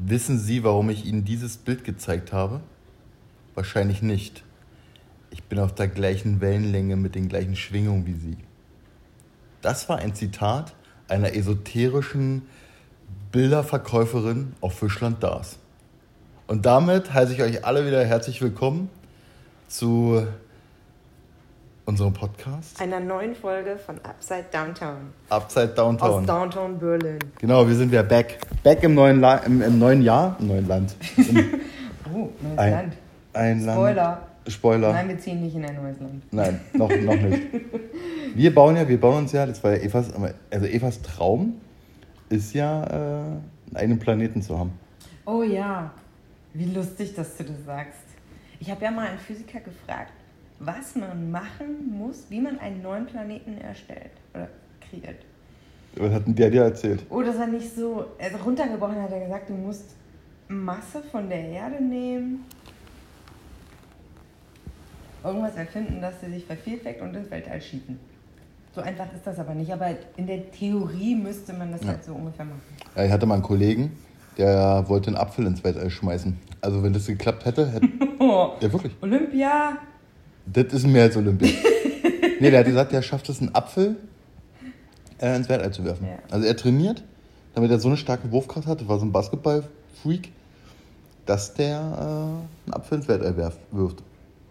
Wissen Sie, warum ich Ihnen dieses Bild gezeigt habe? Wahrscheinlich nicht. Ich bin auf der gleichen Wellenlänge mit den gleichen Schwingungen wie Sie. Das war ein Zitat einer esoterischen Bilderverkäuferin auf Fischland Dars. Und damit heiße ich euch alle wieder herzlich willkommen zu unserem Podcast Einer neuen Folge von Upside Downtown. Upside Downtown. Aus Downtown Berlin. Genau, wir sind wieder back. Back im neuen, La im, im neuen Jahr, im neuen Land. Oh, neues Ein, Land. ein Land. Spoiler. Spoiler. Nein, wir ziehen nicht in ein neues Land. Nein, noch, noch nicht. Wir bauen ja, wir bauen uns ja, das war ja Evas, also Evas Traum ist ja, äh, einen Planeten zu haben. Oh ja, wie lustig, dass du das sagst. Ich habe ja mal einen Physiker gefragt, was man machen muss, wie man einen neuen Planeten erstellt oder kreiert. Was hat denn der dir erzählt? Oh, das war nicht so. Also runtergebrochen hat er gesagt, du musst Masse von der Erde nehmen, irgendwas erfinden, dass sie sich vervielfältigt und ins Weltall schießen. So einfach ist das aber nicht. Aber in der Theorie müsste man das Ja. halt so ungefähr machen. Ja, ich hatte mal einen Kollegen, der wollte einen Apfel ins Weltall schmeißen. Also wenn das geklappt hätte, hätte. Ja, wirklich. Olympia! Das ist mehr als Olympia. nee, der hat gesagt, der schafft es, einen Apfel äh, ins Weltall zu werfen. Ja. Also er trainiert, damit er so eine starke Wurfkraft hat, war so ein Basketball-Freak, dass der äh, einen Apfel ins Weltall werf, wirft.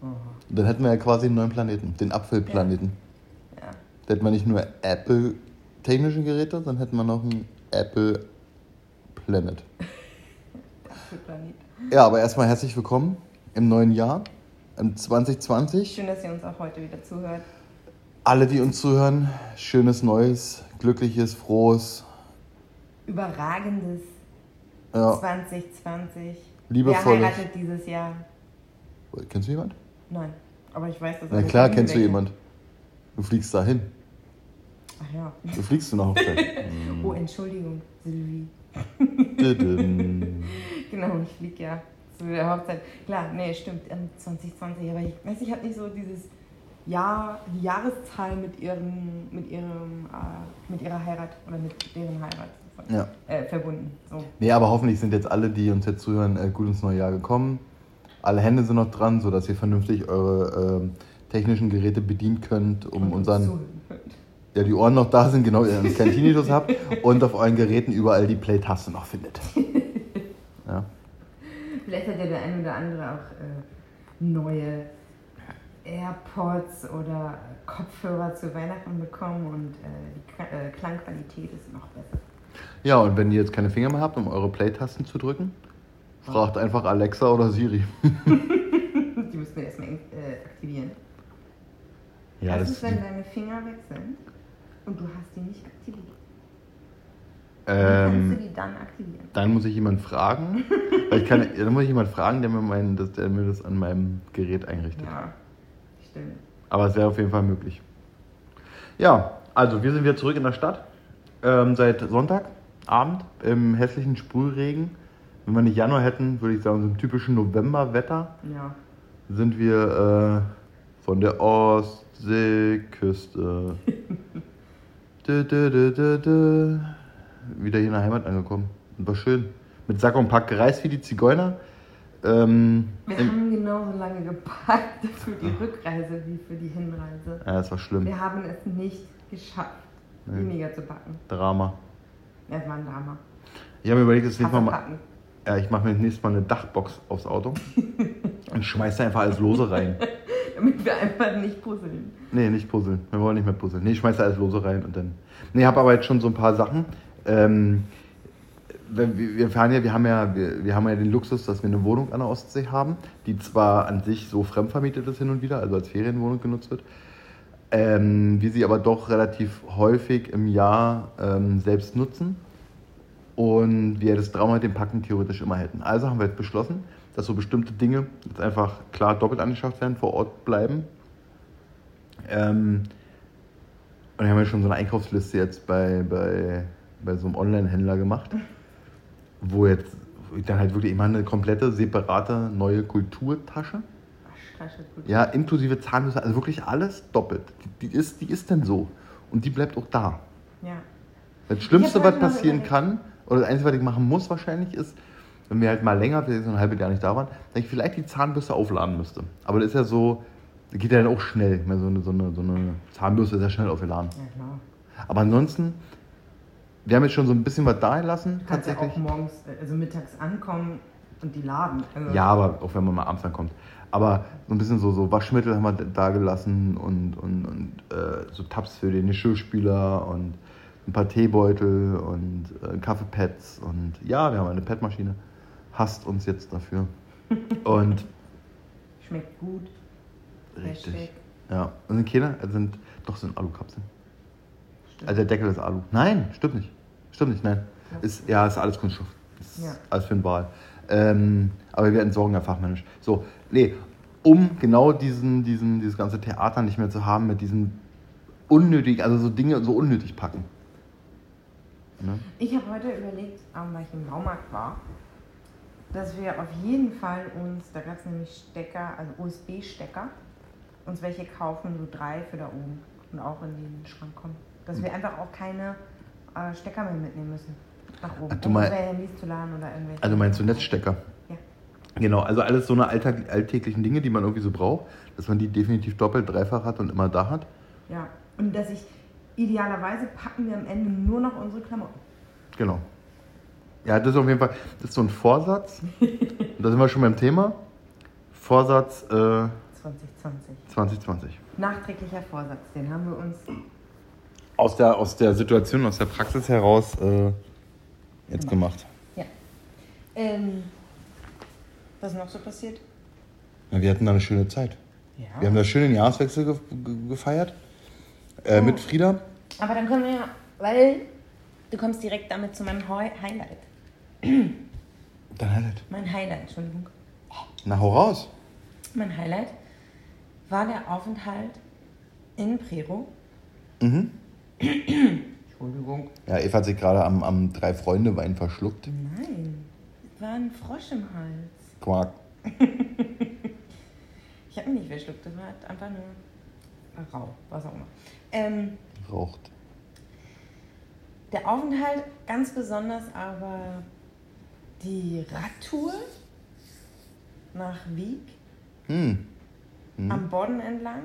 Und dann hätten wir ja quasi einen neuen Planeten, den Apfelplaneten. Ja. Da hätten wir nicht nur Apple-technische Geräte, sondern hätten wir noch einen Apple Planet. Apfelplanet. Ja, aber erstmal herzlich willkommen im neuen Jahr, 2020. Schön, dass ihr uns auch heute wieder zuhört. Alle, die uns zuhören, schönes Neues, glückliches, frohes, Überragendes ja, 2020. Liebevolles. Wer heiratet dieses Jahr? Kennst du jemand? Nein. Aber ich weiß, dass Na klar, kennst du jemand. Du fliegst dahin. Ach ja. Du fliegst zu einer Hochzeit. Oh, Entschuldigung, Sylvie. Genau, ich fliege ja zu der Hochzeit. Klar, nee, stimmt, ähm, 2020. Aber ich weiß, ich habe nicht so dieses Jahr, die Jahreszahl mit ihrem, mit ihrem, äh, mit ihrer Heirat oder mit deren Heirat ja. äh, verbunden. So. Nee, aber hoffentlich sind jetzt alle, die uns jetzt zuhören, äh, gut ins neue Jahr gekommen. Alle Hände sind noch dran, sodass ihr vernünftig eure ähm, technischen Geräte bedienen könnt, um Und uns unseren. Ja, die Ohren noch da sind, genau, ihr einen kleinen Tinnitus habt und auf euren Geräten überall die Play-Taste noch findet. Vielleicht hat ja der ein oder andere auch äh, neue AirPods oder Kopfhörer zu Weihnachten bekommen und äh, die äh, Klangqualität ist noch besser. ja, und wenn ihr jetzt keine Finger mehr habt, um eure Play-Tasten zu drücken, fragt einfach Alexa oder Siri. Die müssen wir erstmal äh, aktivieren. Ja, das ist, wenn deine Finger weg sind und du hast die nicht aktiviert? Wie ähm, kannst du die dann aktivieren? Dann muss ich jemanden fragen. weil ich kann, dann muss ich jemanden fragen, der mir, mein, das, der mir das an meinem Gerät einrichtet. Ja, stimmt. Aber es wäre auf jeden Fall möglich. Ja, also wir sind wieder zurück in der Stadt. Ähm, seit Sonntagabend im hässlichen Sprühregen. Wenn wir nicht Januar hätten, würde ich sagen, so im typischen Novemberwetter Ja. sind wir äh, von der Ostseeküste dü, dü, dü, wieder hier in der Heimat angekommen. Und war schön. Mit Sack und Pack gereist wie die Zigeuner. Ähm, Wir haben genauso lange gepackt für die Rückreise wie für die Hinreise. ja, das war schlimm. Wir haben es nicht geschafft, Nee. weniger zu packen. Drama. Ja, Es war ein Drama. Ich habe mir überlegt, das nächste Mal, packen. ja, ich mache mir das nächste Mal eine Dachbox aufs Auto und schmeiß da einfach alles Lose rein. Damit wir einfach nicht puzzeln. Nee, nicht puzzeln. Wir wollen nicht mehr puzzeln. Nee, ich schmeiß da alles Lose rein und dann. Nee, habe aber jetzt schon so ein paar Sachen. Ähm, wir fahren ja, wir haben ja, wir, wir haben ja den Luxus, dass wir eine Wohnung an der Ostsee haben, die zwar an sich so fremdvermietet ist hin und wieder, also als Ferienwohnung genutzt wird, ähm, wir sie aber doch relativ häufig im Jahr ähm, selbst nutzen und wir das Trauma mit dem Packen theoretisch immer hätten. Also haben wir jetzt beschlossen, dass so bestimmte Dinge jetzt einfach klar doppelt angeschafft werden, vor Ort bleiben. Ähm, und wir haben ja schon so eine Einkaufsliste jetzt bei, bei, bei so einem Online-Händler gemacht, wo jetzt dann halt wirklich immer eine komplette, separate neue Kulturtasche. Gut. Ja, inklusive Zahnbürste, also wirklich alles doppelt. Die, die, ist, die ist dann so. Und die bleibt auch da. Ja. Das Schlimmste, was passieren kann, oder das Einzige, was ich machen muss wahrscheinlich, ist, wenn wir halt mal länger, vielleicht so ein halbes Jahr nicht da waren, dass ich vielleicht die Zahnbürste aufladen müsste. Aber das ist ja so, das geht ja dann auch schnell. Ich meine, So eine, so eine, so eine Zahnbürste ist ja schnell aufgeladen. Ja, klar. Aber ansonsten, wir haben jetzt schon so ein bisschen was da gelassen, Du kannst ja tatsächlich. auch morgens, äh, also mittags ankommen und die laden. Also, Ja, aber auch wenn man mal abends dann kommt. Aber so ein bisschen so, so Waschmittel haben wir da gelassen und, und, und äh, so Tabs für den Geschirrspüler und ein paar Teebeutel und äh, Kaffeepads und ja, wir haben eine Padmaschine. Hasst uns jetzt dafür. Und Schmeckt gut. richtig. Hashtag. Ja, und sind keine, also sind doch sind Alukapseln. Stimmt. Also der Deckel ist Alu. Nein, stimmt nicht. Stimmt nicht, nein. Ist, ja, ist alles Kunststoff. Ist Ja. alles für den Wal. Ähm, aber wir entsorgen ja fachmännisch. So, nee, um genau diesen, diesen, dieses ganze Theater nicht mehr zu haben mit diesen unnötig, also so Dinge so unnötig packen. Ne? Ich habe heute überlegt, ähm, weil ich im Baumarkt war, dass wir auf jeden Fall uns, da gab es nämlich Stecker, also USB-Stecker, uns welche kaufen, so drei für da oben und auch in den Schrank kommen. Dass wir einfach auch keine äh, Stecker mehr mitnehmen müssen. Nach oben. Ach, du um unsere Handys zu laden oder irgendwelche. Also meinst du Netzstecker? Ja. Genau, also alles so eine alltag alltäglichen Dinge, die man irgendwie so braucht, dass man die definitiv doppelt, dreifach hat und immer da hat. Ja. Und dass ich idealerweise packen wir am Ende nur noch unsere Klamotten. Genau. Ja, das ist auf jeden Fall, das ist so ein Vorsatz. Und da sind wir schon beim Thema. Vorsatz äh, 2020. 2020. Nachträglicher Vorsatz, den haben wir uns Aus der, aus der Situation, aus der Praxis heraus äh, jetzt gemacht. Ja. Ähm, was ist noch so passiert? Ja, wir hatten da eine schöne Zeit. Ja. Wir haben da schön den Jahreswechsel ge ge gefeiert. Äh, Mit Frieda. Aber dann können wir ja, weil du kommst direkt damit zu meinem Hoi- Highlight. Dann Highlight. Mein Highlight, Entschuldigung. Na, hau raus. Mein Highlight war der Aufenthalt in Prero. Mhm. Entschuldigung. Ja, Eva hat sich gerade am, am Drei-Freunde-Wein verschluckt. Nein, es war ein Frosch im Hals. Quark. Ich habe mich nicht verschluckt, das war einfach nur rau, was auch immer. Ähm, Raucht. Der Aufenthalt ganz besonders aber die Radtour nach Wieg Hm. Mhm. am Bodden entlang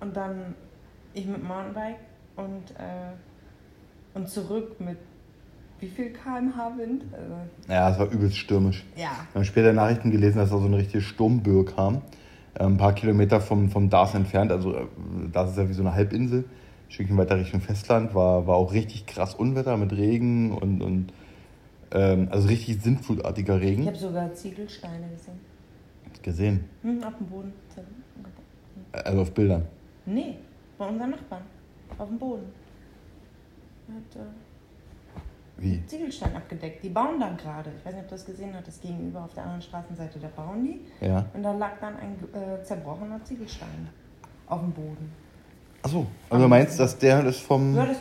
und dann ich mit Mountainbike und, äh, und zurück mit wie viel kmh Wind? Also, Ja, es war übelst stürmisch. ja. Wir haben später Nachrichten gelesen, dass da so eine richtige Sturmböe kam. Äh, Ein paar Kilometer vom, vom Dars entfernt. Also äh, das ist ja wie so eine Halbinsel. Ein Stückchen weiter Richtung Festland. War, war auch richtig krass Unwetter mit Regen und, und ähm, also richtig sintflutartiger Ich Regen. habe sogar Ziegelsteine gesehen. Gesehen. Hm, auf dem Boden. Also auf Bildern. Nee, bei unseren Nachbarn. Auf dem Boden. Hat äh, Wie? Ziegelstein abgedeckt. Die bauen da gerade. Ich weiß nicht, ob du das gesehen hattest. Gegenüber auf der anderen Straßenseite, da bauen die. Ja. Und da lag dann ein äh, zerbrochener Ziegelstein auf dem Boden. Achso. Also du meinst, dass der ist vom, Ja, das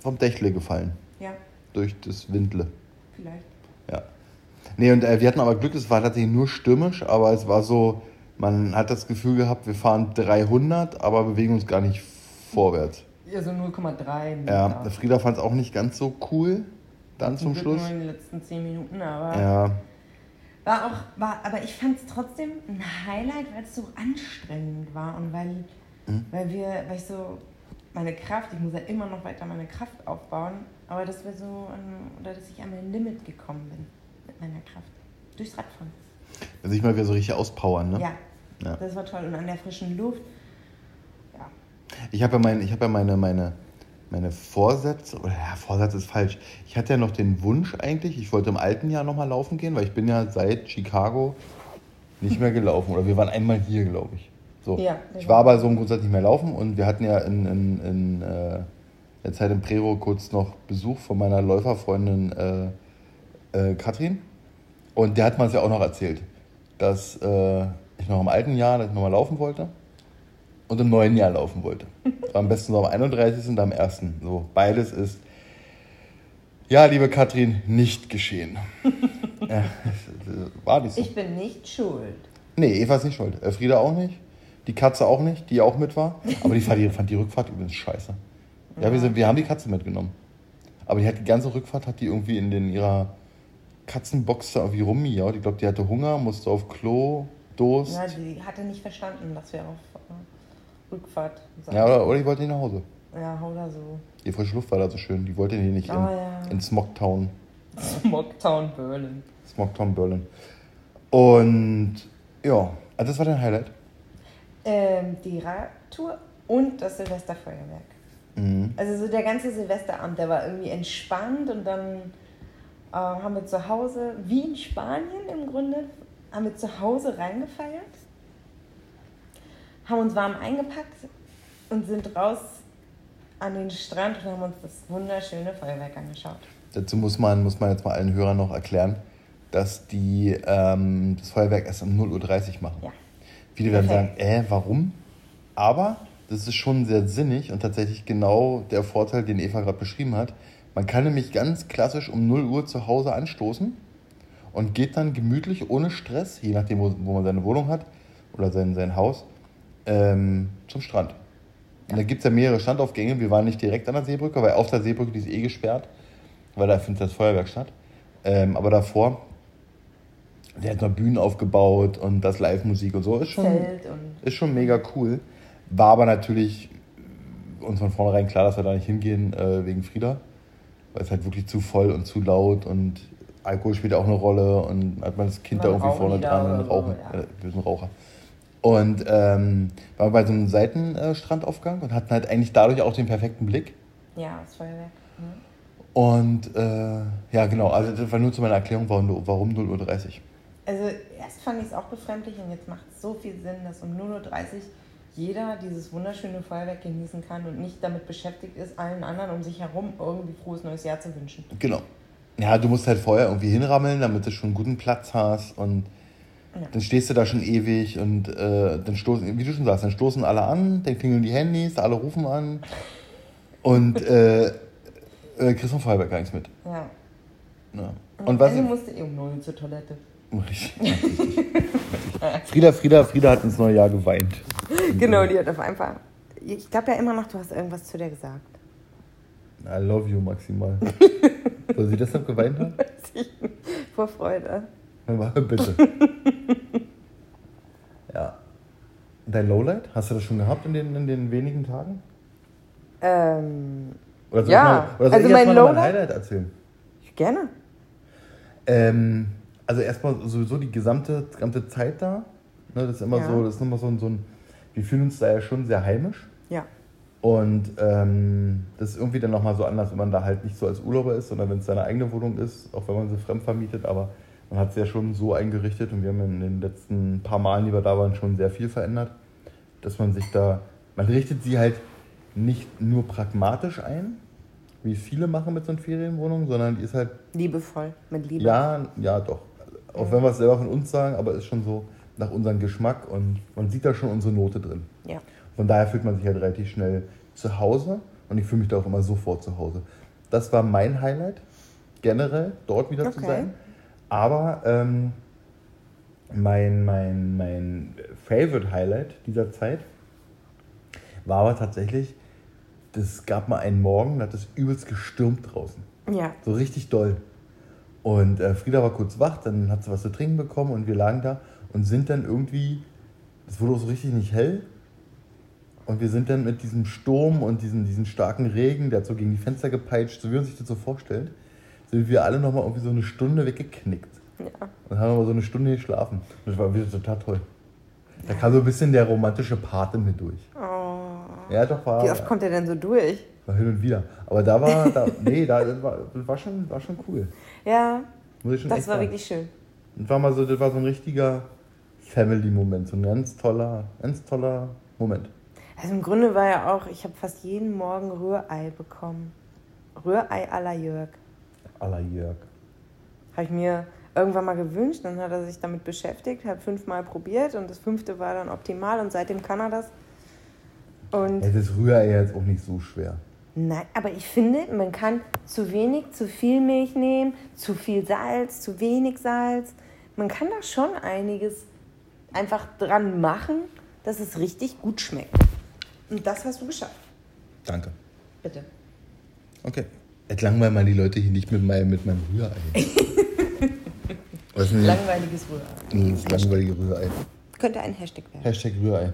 vom Dächle gefallen. Ja, Durch das Windle. vielleicht. Ja. Nee, und äh, wir hatten aber Glück, es war tatsächlich nur stürmisch, aber es war so, man hat das Gefühl gehabt, wir fahren 300, aber bewegen uns gar nicht vorwärts. Ja, so 0,3 Ja. Frieda fand es auch nicht ganz so cool, dann zum Schluss. Nur in den letzten 10 Minuten, aber Ja, war auch, war, aber ich fand es trotzdem ein Highlight, weil es so anstrengend war und weil, Mhm. weil wir, weil ich so meine Kraft, ich muss ja immer noch weiter meine Kraft aufbauen, aber dass wir so, an, oder dass ich an mein Limit gekommen bin mit meiner Kraft. Durchs Radfahren. sich mal wieder so richtig auspowern, ne? Ja, Ja. das war toll. Und an der frischen Luft, Ich habe ja, mein, ich hab ja meine, meine, meine Vorsätze, oder ja, Vorsatz ist falsch. Ich hatte ja noch den Wunsch eigentlich, ich wollte im alten Jahr nochmal laufen gehen, weil ich bin ja seit Chicago nicht mehr gelaufen. Oder wir waren einmal hier, glaube ich. So. Ja, ich war aber so im Grundsatz nicht mehr laufen und wir hatten ja in, in, in äh, der Zeit in Prero kurz noch Besuch von meiner Läuferfreundin äh, äh, Katrin. Und der hat mir es ja auch noch erzählt, dass äh, ich noch im alten Jahr nochmal laufen wollte und im neuen Jahr laufen wollte. Am besten so am 31. und am 1. So, beides ist, ja, liebe Katrin, nicht geschehen. ja, war nicht so. ich bin nicht schuld. Nee, Eva ist nicht schuld. Äh, Frieda auch nicht. Die Katze auch nicht, die auch mit war. Aber die fand die, fand die Rückfahrt übrigens scheiße. Ja, wir, sind, wir haben die Katze mitgenommen. Aber die hat die ganze Rückfahrt hat die irgendwie in den ihrer Katzenbox da irgendwie rummiaut. Ich glaube, die hatte Hunger, musste auf Klo, Durst. Ja, die hatte nicht verstanden, dass wir auf äh, Rückfahrt sind. Ja, oder, oder ich wollte nicht nach Hause. Ja, oder so. Die frische Luft war da so schön. Die wollte hier nicht in, Oh, ja. in Smogtown. Smogtown Berlin. Smogtown Berlin. Und ja, also das war dein Highlight. Ähm, die Radtour und das Silvesterfeuerwerk. Mhm. Also so der ganze Silvesterabend, der war irgendwie entspannt und dann äh, haben wir zu Hause, wie in Spanien im Grunde, haben wir zu Hause reingefeiert, haben uns warm eingepackt und sind raus an den Strand und haben uns das wunderschöne Feuerwerk angeschaut. Dazu muss man, muss man jetzt mal allen Hörern noch erklären, dass die ähm, das Feuerwerk erst um 0.30 Uhr machen. Ja. Viele werden sagen, äh, warum? Aber das ist schon sehr sinnig und tatsächlich genau der Vorteil, den Eva gerade beschrieben hat. Man kann nämlich ganz klassisch um 0 Uhr zu Hause anstoßen und geht dann gemütlich, ohne Stress, je nachdem, wo, wo man seine Wohnung hat oder sein, sein Haus, ähm, zum Strand. Und da gibt es ja mehrere Standaufgänge. Wir waren nicht direkt an der Seebrücke, weil auf der Seebrücke die ist eh gesperrt, weil da findet das Feuerwerk statt. Ähm, aber davor, der hat noch Bühnen aufgebaut und das Live-Musik und so. Ist schon, ist schon mega cool. War aber natürlich uns von vornherein klar, dass wir da nicht hingehen äh, wegen Frieda. Weil es halt wirklich zu voll und zu laut und Alkohol spielt auch eine Rolle und hat man das Kind da Man irgendwie rauchen vorne da dran und so, rauchen. ja. Äh, wir sind Raucher. Und ähm, waren bei so einem Seitenstrandaufgang und hatten halt eigentlich dadurch auch den perfekten Blick. ja, das Feuerwerk. Mhm. Und äh, ja, genau, also das war nur zu meiner Erklärung, warum, warum 0.30 Uhr. Also erst fand ich es auch befremdlich und jetzt macht es so viel Sinn, dass um 0.30 Uhr jeder dieses wunderschöne Feuerwerk genießen kann und nicht damit beschäftigt ist, allen anderen um sich herum irgendwie frohes neues Jahr zu wünschen. Genau. Ja, du musst halt vorher irgendwie hinrammeln, damit du schon einen guten Platz hast und Ja. dann stehst du da schon ewig und äh, dann stoßen, wie du schon sagst, dann stoßen alle an, dann klingeln die Handys, alle rufen an und äh, äh, vom Feuerwerk gar nichts mit. Ja. Ja. Und was Ende musste eh um 0 zur Toilette. Richtig. Frieda, Frieda, Frieda hat ins neue Jahr geweint. Genau, die hat auf einfach. Ich glaube ja immer noch, du hast irgendwas zu der gesagt. I love you maximal. Soll sie deshalb geweint haben? Vor Freude. Bitte. Ja. Dein Lowlight? Hast du das schon gehabt in den, in den wenigen Tagen? Ähm, Oder soll Ja, ich mal, oder soll also ich mein erst mal noch mein Highlight erzählen? gerne. Ähm, also erstmal sowieso die gesamte, gesamte Zeit da. Ne, das ist immer Ja. so, das ist immer so ein, so ein, wir fühlen uns da ja schon sehr heimisch. Ja. Und ähm, das ist irgendwie dann nochmal so anders, wenn man da halt nicht so als Urlauber ist, sondern wenn es seine eigene Wohnung ist, auch wenn man sie fremd vermietet, aber man hat es ja schon so eingerichtet und wir haben in den letzten paar Malen, die wir da waren, schon sehr viel verändert, dass man sich da, man richtet sie halt nicht nur pragmatisch ein, wie viele machen mit so einer Ferienwohnung, sondern die ist halt Liebevoll, mit Liebe. ja, ja, doch. Auch wenn wir es selber von uns sagen, aber ist schon so nach unserem Geschmack und man sieht da schon unsere Note drin. Ja. Von daher fühlt man sich halt relativ schnell zu Hause und ich fühle mich da auch immer sofort zu Hause. Das war mein Highlight, generell dort wieder zu Okay. sein. Aber ähm, mein, mein, mein Favorite Highlight dieser Zeit war aber tatsächlich, es gab mal einen Morgen, da hat es übelst gestürmt draußen. Ja. So richtig doll. Und äh, Frieda war kurz wach, dann hat sie was zu trinken bekommen und wir lagen da und sind dann irgendwie, es wurde auch so richtig nicht hell. Und wir sind dann mit diesem Sturm und diesem, diesen starken Regen, der hat so gegen die Fenster gepeitscht, so wie man sich das so vorstellt, sind wir alle nochmal irgendwie so eine Stunde weggeknickt. Ja. Und haben aber so eine Stunde geschlafen. Das war wieder total toll. Da kam so ein bisschen der romantische Part in mir durch. Oh. Ja, doch, war, Wie oft kommt er denn so durch? war hin und wieder. Aber da war, da, nee, da, das war, das war, schon, war schon cool. Ja, Muss ich schon das war sagen. wirklich schön. Das war mal so, das war so ein richtiger Family-Moment, so ein ganz toller, ganz toller Moment. Also im Grunde war ja auch, ich habe fast jeden Morgen Rührei bekommen. Rührei à la Jörg. A la Jörg. Habe ich mir irgendwann mal gewünscht, dann hat er sich damit beschäftigt, hat fünfmal probiert und das fünfte war dann optimal und seitdem kann er das. Und Ja, das Rührei jetzt auch nicht so schwer. nein, aber ich finde, man kann zu wenig, zu viel Milch nehmen, zu viel Salz, zu wenig Salz. Man kann da schon einiges einfach dran machen, dass es richtig gut schmeckt. Und das hast du geschafft. Danke. Bitte. Okay. Jetzt langweilen mal die Leute hier nicht mit meinem, mit meinem Rührei. Was ist denn Langweiliges Rührei. Nee, das langweilige Rührei. Könnte ein Hashtag werden. Hashtag Rührei.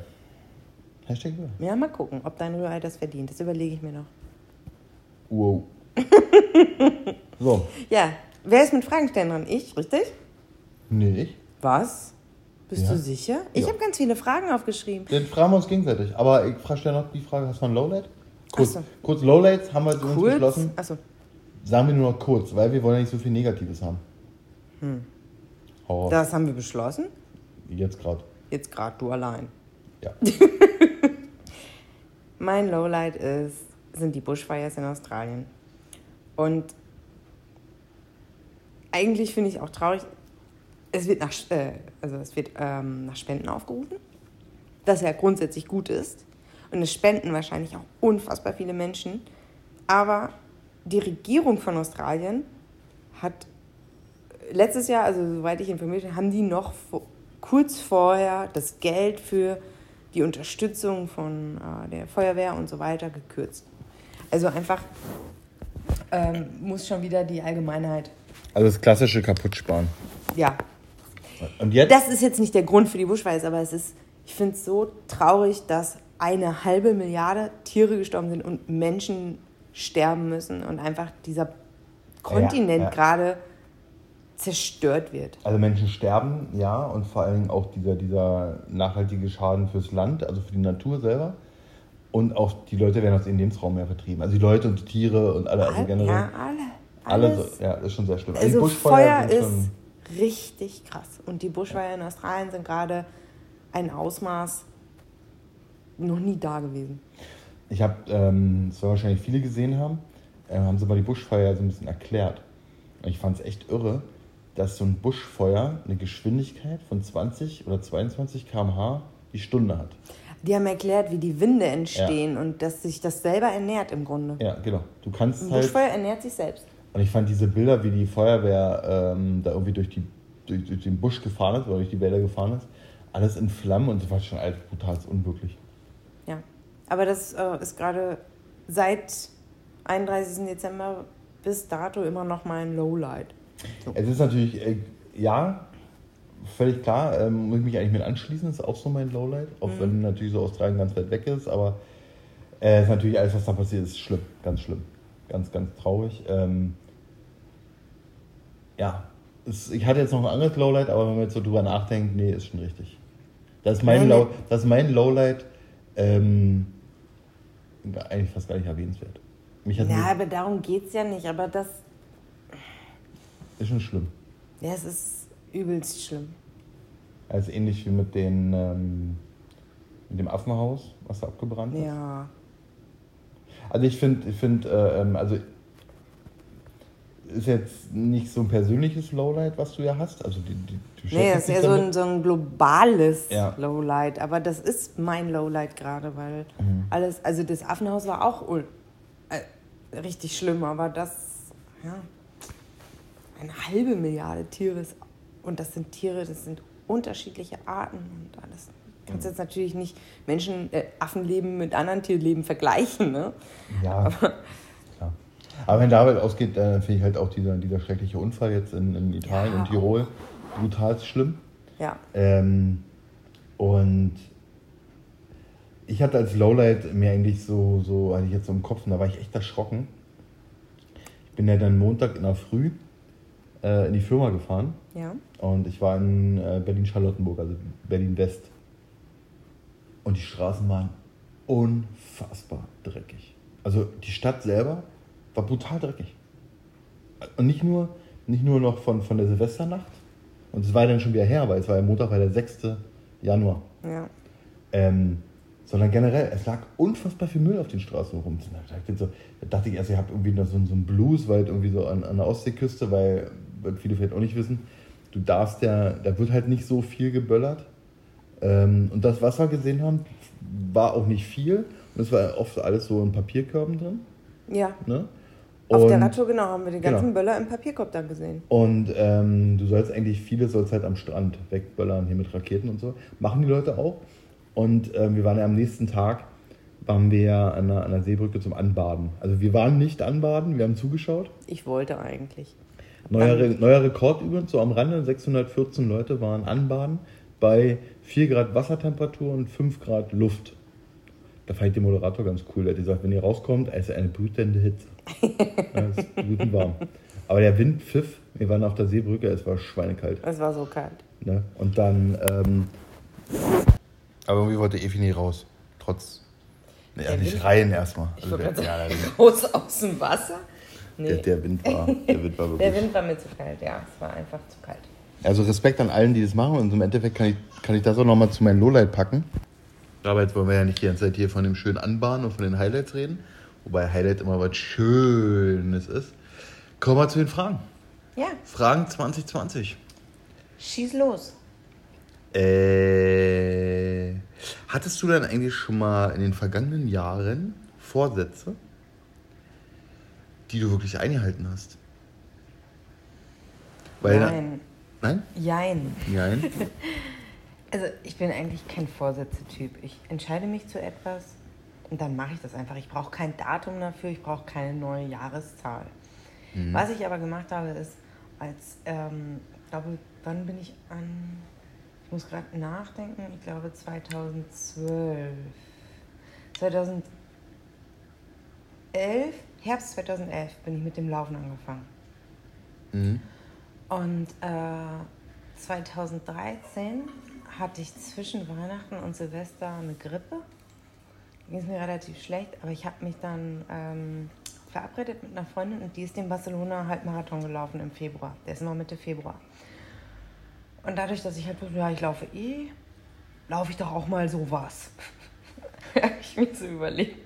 Hashtag Rührei. Ja, mal gucken, ob dein Rührei das verdient. Das überlege ich mir noch. Wow. so. Ja, wer ist mit Fragen stellen dran? Ich, richtig? Nee, ich. Was? Bist Ja. du sicher? Ich Ja. habe ganz viele Fragen aufgeschrieben. Dann fragen wir uns gegenseitig. Aber ich frage dir noch die Frage, hast du ein Lowlight? Kurz, so. kurz Lowlights haben wir uns Kurz. beschlossen. Achso. Sagen wir nur noch kurz, weil wir wollen ja nicht so viel Negatives haben. Hm. Raus. Das haben wir beschlossen. Jetzt gerade. Jetzt gerade du allein. Ja. Mein Lowlight ist, sind die Bushfires in Australien. Und eigentlich finde ich auch traurig, es wird nach, äh, also es wird, ähm, nach Spenden aufgerufen, was ja grundsätzlich gut ist. Und es spenden wahrscheinlich auch unfassbar viele Menschen. Aber die Regierung von Australien hat letztes Jahr, also soweit ich informiert bin, haben die noch vor, kurz vorher das Geld für die Unterstützung von äh, der Feuerwehr und so weiter gekürzt. Also einfach ähm, muss schon wieder die Allgemeinheit. Also das klassische Kaputtsparen. Ja, Und jetzt? das ist jetzt nicht der Grund für die Buschfires, aber es ist, ich finde es so traurig, dass eine halbe Milliarde Tiere gestorben sind und Menschen sterben müssen und einfach dieser Kontinent ja. gerade zerstört wird. Also Menschen sterben, ja, und vor allem auch dieser, dieser nachhaltige Schaden fürs Land, also für die Natur selber. Und auch die Leute werden aus ihrem Lebensraum mehr vertrieben. Also die Leute und die Tiere und alle, also generell. ja, alle. alle, Alles. so, ja, das ist schon sehr schlimm. die Also Buschfeuer ist richtig krass. Und die Buschfeuer in Australien sind gerade ein Ausmaß noch nie da gewesen. Ich habe, ähm, das werden wahrscheinlich viele gesehen haben, äh, haben sie mal die Buschfeuer so ein bisschen erklärt. Und ich fand es echt irre, dass so ein Buschfeuer eine Geschwindigkeit von 20 oder 22 km/h die Stunde hat. Die haben erklärt, wie die Winde entstehen und dass sich das selber ernährt im Grunde. Ja, genau. Du kannst Ein halt. Buschfeuer ernährt sich selbst. Und ich fand diese Bilder, wie die Feuerwehr ähm, da irgendwie durch, die, durch, durch den Busch gefahren ist oder durch die Wälder gefahren ist, alles in Flammen und das war schon alles brutal unwirklich. Ja. Aber das äh, ist gerade seit 31. Dezember bis dato immer noch mein Lowlight. Es ist natürlich, äh, ja, völlig klar, ähm, muss ich mich eigentlich mit anschließen, ist auch so mein Lowlight, auch wenn natürlich so Australien ganz weit weg ist, aber äh, ist natürlich alles, was da passiert, ist schlimm, ganz schlimm, ganz, ganz traurig. Ähm, ja, es, ich hatte jetzt noch ein anderes Lowlight, aber wenn man jetzt so drüber nachdenkt, nee, ist schon richtig. Das ist mein, Low, das ist mein Lowlight, ähm, eigentlich fast gar nicht erwähnenswert. Mich hat Ja, aber darum geht es ja nicht. Aber das, ist schon schlimm. ja, es ist übelst schlimm. Also ähnlich wie mit, den, ähm, mit dem Affenhaus, was da abgebrannt ist. Ja. Also ich finde, ich find, äh, ähm, also ist jetzt nicht so ein persönliches Lowlight, was du ja hast. Also die, die, du Nee, das ist ja so ein, so ein globales Ja. Lowlight. Aber das ist mein Lowlight gerade, weil Mhm. alles, also das Affenhaus war auch äh, richtig schlimm, aber das, ja, eine halbe Milliarde Tiere ist, und das sind Tiere, das sind unterschiedliche Arten und alles. Du kannst jetzt natürlich nicht Menschen, äh, Affenleben mit anderen Tierleben vergleichen, ne? Ja, klar. Aber wenn David ausgeht, dann finde ich halt auch dieser, dieser schreckliche Unfall jetzt in, in Italien Ja. und Tirol brutal schlimm. Ja. Ähm, und ich hatte als Lowlight mir eigentlich so, so, hatte ich jetzt so im Kopf, und da war ich echt erschrocken. Ich bin ja dann Montag in der Früh äh, in die Firma gefahren Ja. und ich war in äh, Berlin-Charlottenburg, also Berlin-West. Und die Straßen waren unfassbar dreckig. Also die Stadt selber war brutal dreckig. Und nicht nur, nicht nur noch von, von der Silvesternacht, und es war dann schon wieder her, weil es war ja Montag, war der 6. Januar. Ja. Ähm, sondern generell, es lag unfassbar viel Müll auf den Straßen rum. Da dachte ich, ich erst, ihr habt irgendwie noch so, so einen Blues, weil irgendwie so an, an der Ostseeküste, weil, weil viele vielleicht auch nicht wissen, du darfst ja, da wird halt nicht so viel geböllert. Ähm, und das, was wir gesehen haben, war auch nicht viel. Und es war oft alles so in Papierkörben drin. Ja. Ne? Auf der Und- Radtour, genau, haben wir die ganzen Genau. Böller im Papierkorb dann gesehen. Und ähm, du sollst eigentlich, viele sollst halt am Strand wegböllern, hier mit Raketen und so. Machen die Leute auch. Und ähm, wir waren ja am nächsten Tag, waren wir ja an der, an der Seebrücke zum Anbaden. Also wir waren nicht anbaden, wir haben zugeschaut. Ich wollte eigentlich. Neuer, Re neuer Rekord übrigens, so am Rande, 614 Leute waren anbaden bei 4 Grad Wassertemperatur und 5 Grad Luft. Da fand ich den Moderator ganz cool. Der hat gesagt, wenn ihr rauskommt, es ist eine brütende Hitze. ja, es ist brütend warm. Aber der Wind pfiff, wir waren auf der Seebrücke, es war schweinekalt. Es war so kalt. Ne? Und dann, ähm, aber irgendwie wollte Evi nie raus. Trotz, ne, Der nicht rein erstmal. Also der, ja, der, Raus aus dem Wasser? Nee. der, der Wind war, der Wind war Der wirklich. Wind war mir zu kalt, ja. Es war einfach zu kalt. Also Respekt an allen, die das machen und im Endeffekt kann ich, kann ich das auch nochmal zu meinem Lowlight packen. Aber jetzt wollen wir ja nicht die ganze Zeit hier von dem schönen Anbahnen und von den Highlights reden. Wobei Highlight immer was Schönes ist. Kommen wir zu den Fragen. Ja, Fragen 2020. schieß los. Äh, hattest du denn eigentlich schon mal in den vergangenen Jahren Vorsätze, die du wirklich eingehalten hast? Weil, Nein. Nein? Jein. Nein? Also ich bin eigentlich kein Vorsätze-Typ. Ich entscheide mich zu etwas und dann mache ich das einfach. Ich brauche kein Datum dafür, ich brauche keine neue Jahreszahl. Was ich aber gemacht habe, ist, als, ähm, ich glaube, wann bin ich an, ich muss gerade nachdenken, ich glaube 2012. 2011, Herbst 2011 bin ich mit dem Laufen angefangen. Mhm. Und äh, 2013 hatte ich zwischen Weihnachten und Silvester eine Grippe. Ging es mir relativ schlecht, aber ich habe mich dann ähm, verabredet mit einer Freundin und die ist den Barcelona Halbmarathon gelaufen im Februar. Der ist immer Mitte Februar. Und dadurch, dass ich halt wusste, ja, ich laufe eh, laufe ich doch auch mal sowas. habe ich mir so überlegt.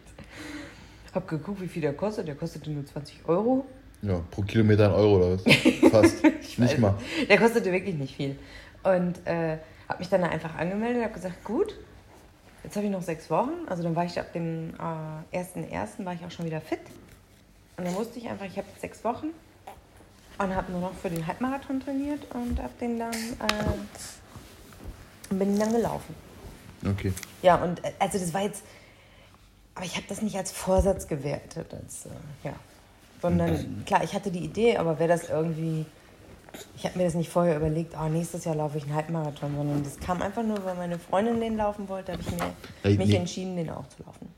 Hab geguckt, wie viel der kostet. Der kostete nur 20 Euro. Ja, pro Kilometer ein Euro oder was? Fast. Ich nicht mal. Der kostete wirklich nicht viel. Und äh, habe mich dann da einfach angemeldet und habe gesagt, gut, jetzt habe ich noch sechs Wochen. Also dann war ich ab dem äh, 1.1. war ich auch schon wieder fit. Und dann wusste ich einfach, ich habe sechs Wochen und habe nur noch für den Halbmarathon trainiert und hab den dann, äh, bin dann gelaufen. Okay. Ja, und äh, also das war jetzt, aber ich habe das nicht als Vorsatz gewertet, als, äh, ja. Sondern, klar, ich hatte die Idee, aber wäre das irgendwie, ich habe mir das nicht vorher überlegt, oh, nächstes Jahr laufe ich einen Halbmarathon, sondern das kam einfach nur, weil meine Freundin den laufen wollte, habe ich mir, Ey, mich nee. entschieden, den auch zu laufen.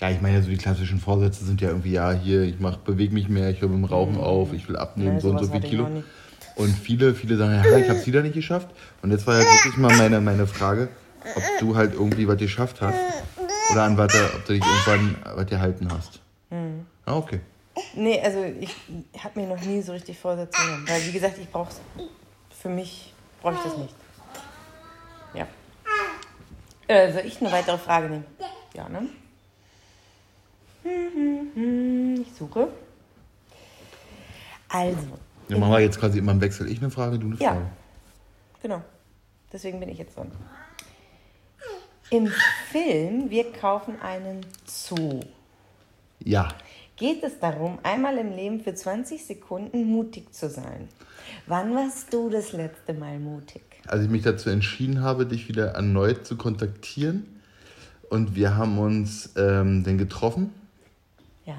Ja, ich meine, so die klassischen Vorsätze sind ja irgendwie, ja, hier, ich mach, bewege mich mehr, ich höre mit dem Rauchen auf, ich will abnehmen, Nee, so und so viel Kilo. nicht. Und viele, viele sagen, ja, ich habe es wieder nicht geschafft. Und jetzt war ja wirklich mal meine, meine Frage, ob du halt irgendwie was geschafft hast oder an was, ob du dich irgendwann was gehalten hast. Hm. Ah, okay. Nee, also ich habe mir noch nie so richtig Vorsätze genommen. Weil, wie gesagt, ich brauche für mich brauche ich das nicht. Ja. Äh, soll ich eine weitere Frage nehmen? Ja, ne? Ich suche. Also, Dann machen wir jetzt quasi immer im Wechsel. Ich eine Frage, du eine Ja. Frage. genau. Deswegen bin ich jetzt dran. Im Film Wir kaufen einen Zoo Ja. Geht es darum, einmal im Leben für 20 Sekunden mutig zu sein. Wann warst du das letzte Mal mutig? Als ich mich dazu entschieden habe, dich wieder erneut zu kontaktieren und wir haben uns ähm, dann getroffen Ja.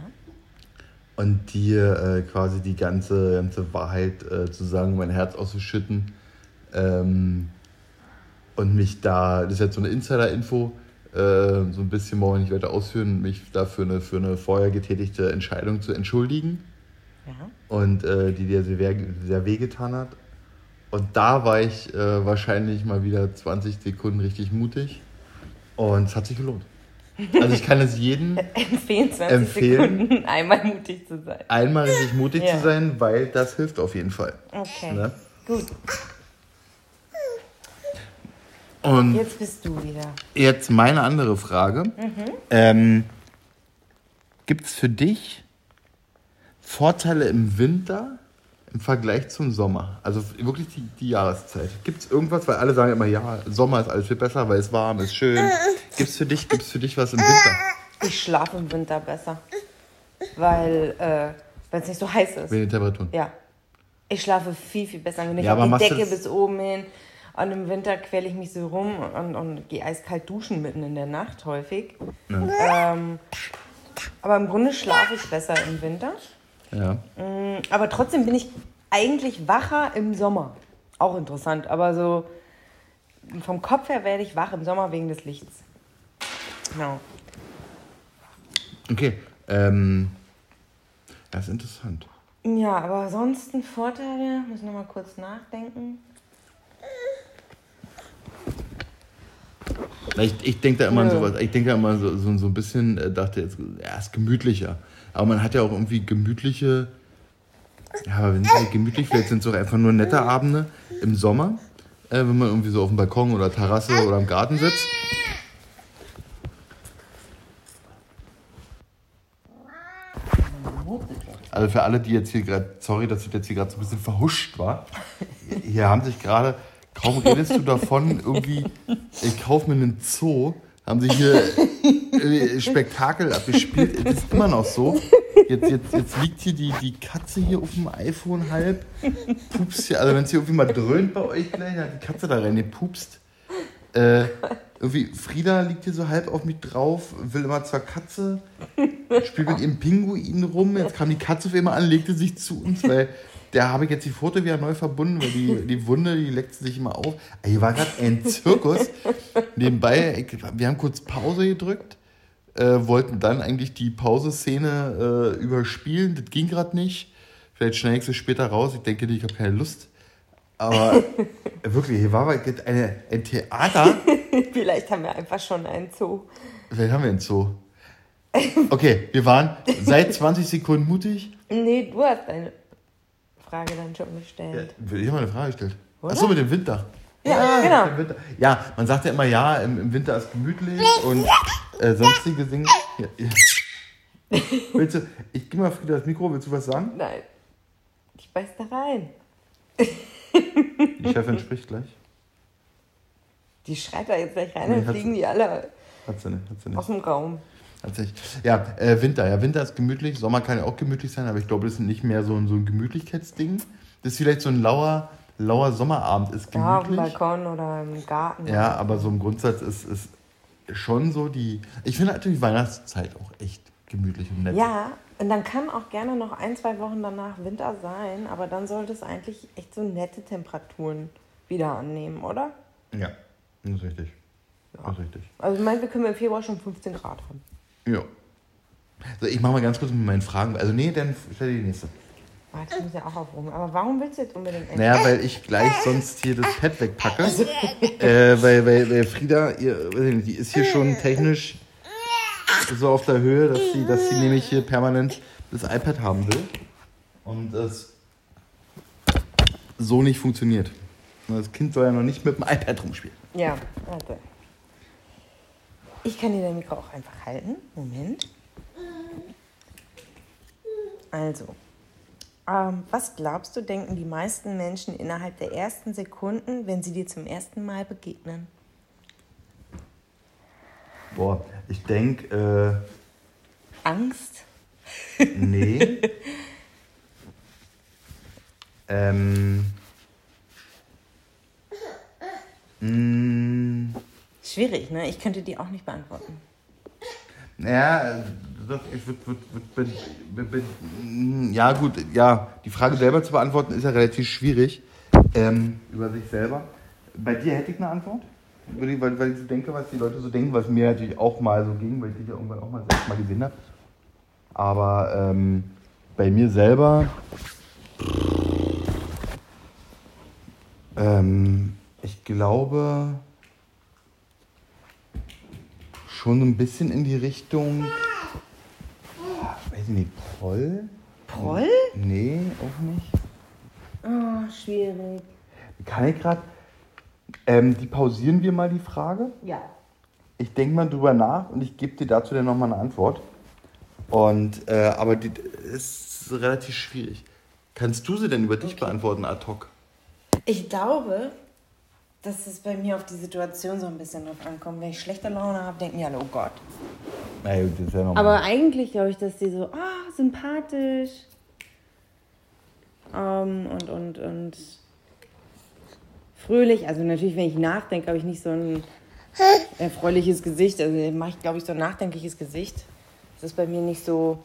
und dir äh, quasi die ganze, ganze Wahrheit äh, zu sagen, mein Herz auszuschütten. Ähm, und mich da, das ist jetzt so eine Insider-Info, so ein bisschen wollen wir nicht weiter ausführen, mich da für eine, für eine vorher getätigte Entscheidung zu entschuldigen Ja. und äh, die dir sehr, sehr wehgetan hat. Und da war ich äh, wahrscheinlich mal wieder 20 Sekunden richtig mutig und es hat sich gelohnt. Also ich kann es jedem Empfehlen 20 Empfehlen. Sekunden einmal mutig zu sein. einmal richtig mutig Ja. zu sein, weil das hilft auf jeden Fall. Okay. Ne? Gut, Und jetzt bist du wieder. jetzt meine andere Frage. Ähm, Gibt es für dich Vorteile im Winter im Vergleich zum Sommer? Also wirklich die, die Jahreszeit. Gibt es irgendwas, weil alle sagen immer, ja, Sommer ist alles viel besser, weil es warm ist, schön. Gibt es für, dich- gibt's für dich was im Winter? Ich schlafe im Winter besser, weil äh, es nicht so heiß ist. Wegen den Temperaturen? Ja. Ich schlafe viel, viel besser. Wenn ich Ja, auf die Decke bis oben hin und im Winter quäle ich mich so rum und, und gehe eiskalt duschen mitten in der Nacht häufig. Ähm, aber im Grunde schlafe ich besser im Winter. Ja. Mm, Aber trotzdem bin ich eigentlich wacher im Sommer. Auch interessant, aber so vom Kopf her werde ich wach im Sommer wegen des Lichts. Genau. Okay, ähm, das ist interessant. Ja, aber ansonsten Vorteile, muss noch mal kurz nachdenken. Ich, ich denke da immer an Nö. sowas. Ich denke da immer so, so, so ein bisschen, äh, dachte jetzt, ja, ist gemütlicher. Aber man hat ja auch irgendwie gemütliche, ja, aber wenn es halt gemütlich vielleicht sind es auch einfach nur nette Abende im Sommer, äh, wenn man irgendwie so auf dem Balkon oder Terrasse oder im Garten sitzt. Also für alle, die jetzt hier gerade, sorry, dass ich jetzt hier gerade so ein bisschen verhuscht war. Hier haben sich gerade, kaum redest du davon, irgendwie, ich kaufe mir einen Zoo, haben sich hier äh, Spektakel abgespielt. Es ist immer noch so. Jetzt, jetzt, jetzt liegt hier die, die Katze hier auf dem iPhone halb. Pupst hier, also wenn es hier irgendwie mal dröhnt bei euch gleich, hat die Katze da rein, die pupst. Äh, irgendwie, Frieda liegt hier so halb auf mich drauf, will immer zur Katze, spielt mit ihrem Pinguin rum. Jetzt kam die Katze auf einmal an, legte sich zu uns, weil der habe ich jetzt die Pfote wieder neu verbunden, weil die, die Wunde, die leckt sich immer auf. Hier war gerade ein Zirkus. Nebenbei, ich, wir haben kurz Pause gedrückt, äh, wollten dann eigentlich die Pauseszene äh, überspielen. Das ging gerade nicht. Vielleicht schneide ich sie später raus. Ich denke, ich habe keine Lust. Aber wirklich, hier war eine, ein Theater. Vielleicht haben wir einfach schon einen Zoo. Vielleicht haben wir einen Zoo. Okay, wir waren seit 20 Sekunden mutig. Nee, du hast deine Frage dann schon gestellt. Ich habe mal eine Frage gestellt. Achso, mit dem Winter. Ja, genau. dem Winter. Ja, man sagt ja immer, ja, im, im Winter ist gemütlich und äh, sonstige Dinge. Ja, ja. Willst du, ich geh mal Frieda das Mikro, willst du was sagen? Nein. Ich beiß da rein. Die Chefin spricht gleich. Die schreit da jetzt gleich rein Nee, und fliegen die alle Hat sie nicht, hat sie aus nicht. dem Raum. Tatsächlich. Ja, äh, Winter. Ja, Winter ist gemütlich. Sommer kann ja auch gemütlich sein, aber ich glaube, das ist nicht mehr so ein, so ein Gemütlichkeitsding. Das ist vielleicht so ein lauer, lauer Sommerabend ist Ja, auf dem gemütlich. Balkon oder im Garten. Ja, aber so im Grundsatz ist es schon so die. Ich finde natürlich Weihnachtszeit auch echt gemütlich und nett. Ja, und dann kann auch gerne noch ein, zwei Wochen danach Winter sein, aber dann sollte es eigentlich echt so nette Temperaturen wieder annehmen, oder? Ja, das ist richtig. Das ist richtig. Also ich meine, wir können im Februar schon 15 Grad haben. Ja. So, ich mache mal ganz kurz mit meinen Fragen. Also, nee, dann stell dir die nächste. Warte, ich muss ja auch aufrufen. Aber warum willst du jetzt unbedingt Ente? Naja, weil ich gleich sonst hier das Pad wegpacke. äh, weil, weil, weil Frieda, ihr, die ist hier schon technisch so auf der Höhe, dass sie, dass sie nämlich hier permanent das iPad haben will. Und das so nicht funktioniert. Das Kind soll ja noch nicht mit dem iPad rumspielen. Ja, warte. Ich kann dir dein Mikro auch einfach halten. Moment. Also, ähm, was glaubst du, denken die meisten Menschen innerhalb der ersten Sekunden, wenn sie dir zum ersten Mal begegnen? Boah, ich denke, Angst? äh, nee. ähm. Mh, Schwierig, ne? Ich könnte die auch nicht beantworten. Ja, das, ich würd, würd, würd, würd, würd, mm, ja gut, ja, die Frage selber zu beantworten ist ja relativ schwierig ähm, über sich selber. Bei dir hätte ich eine Antwort, weil, weil ich so denke, was die Leute so denken, was mir natürlich auch mal so ging, weil ich dich ja irgendwann auch mal selbst mal gesehen habe. Aber ähm, bei mir selber, ähm, ich glaube schon so ein bisschen in die Richtung, weiß ich nicht, Proll? Proll? Nee, auch nicht. Oh, schwierig. Kann ich gerade, ähm, die pausieren wir mal die Frage. Ja. Ich denke mal drüber nach und ich gebe dir dazu dann nochmal eine Antwort. Und, äh, aber die ist relativ schwierig. Kannst du sie denn über dich beantworten ad hoc? Ich glaube, dass es bei mir auf die Situation so ein bisschen drauf ankommt. Wenn ich schlechte Laune habe, denken die alle, oh Gott. Na gut, das ist ja normal. Aber eigentlich glaube ich, dass die so, ah, sympathisch. Ähm, und, und, und fröhlich. Also natürlich, wenn ich nachdenke, habe ich nicht so ein erfreuliches Gesicht. Also mache ich, glaube ich, so ein nachdenkliches Gesicht. Das ist bei mir nicht so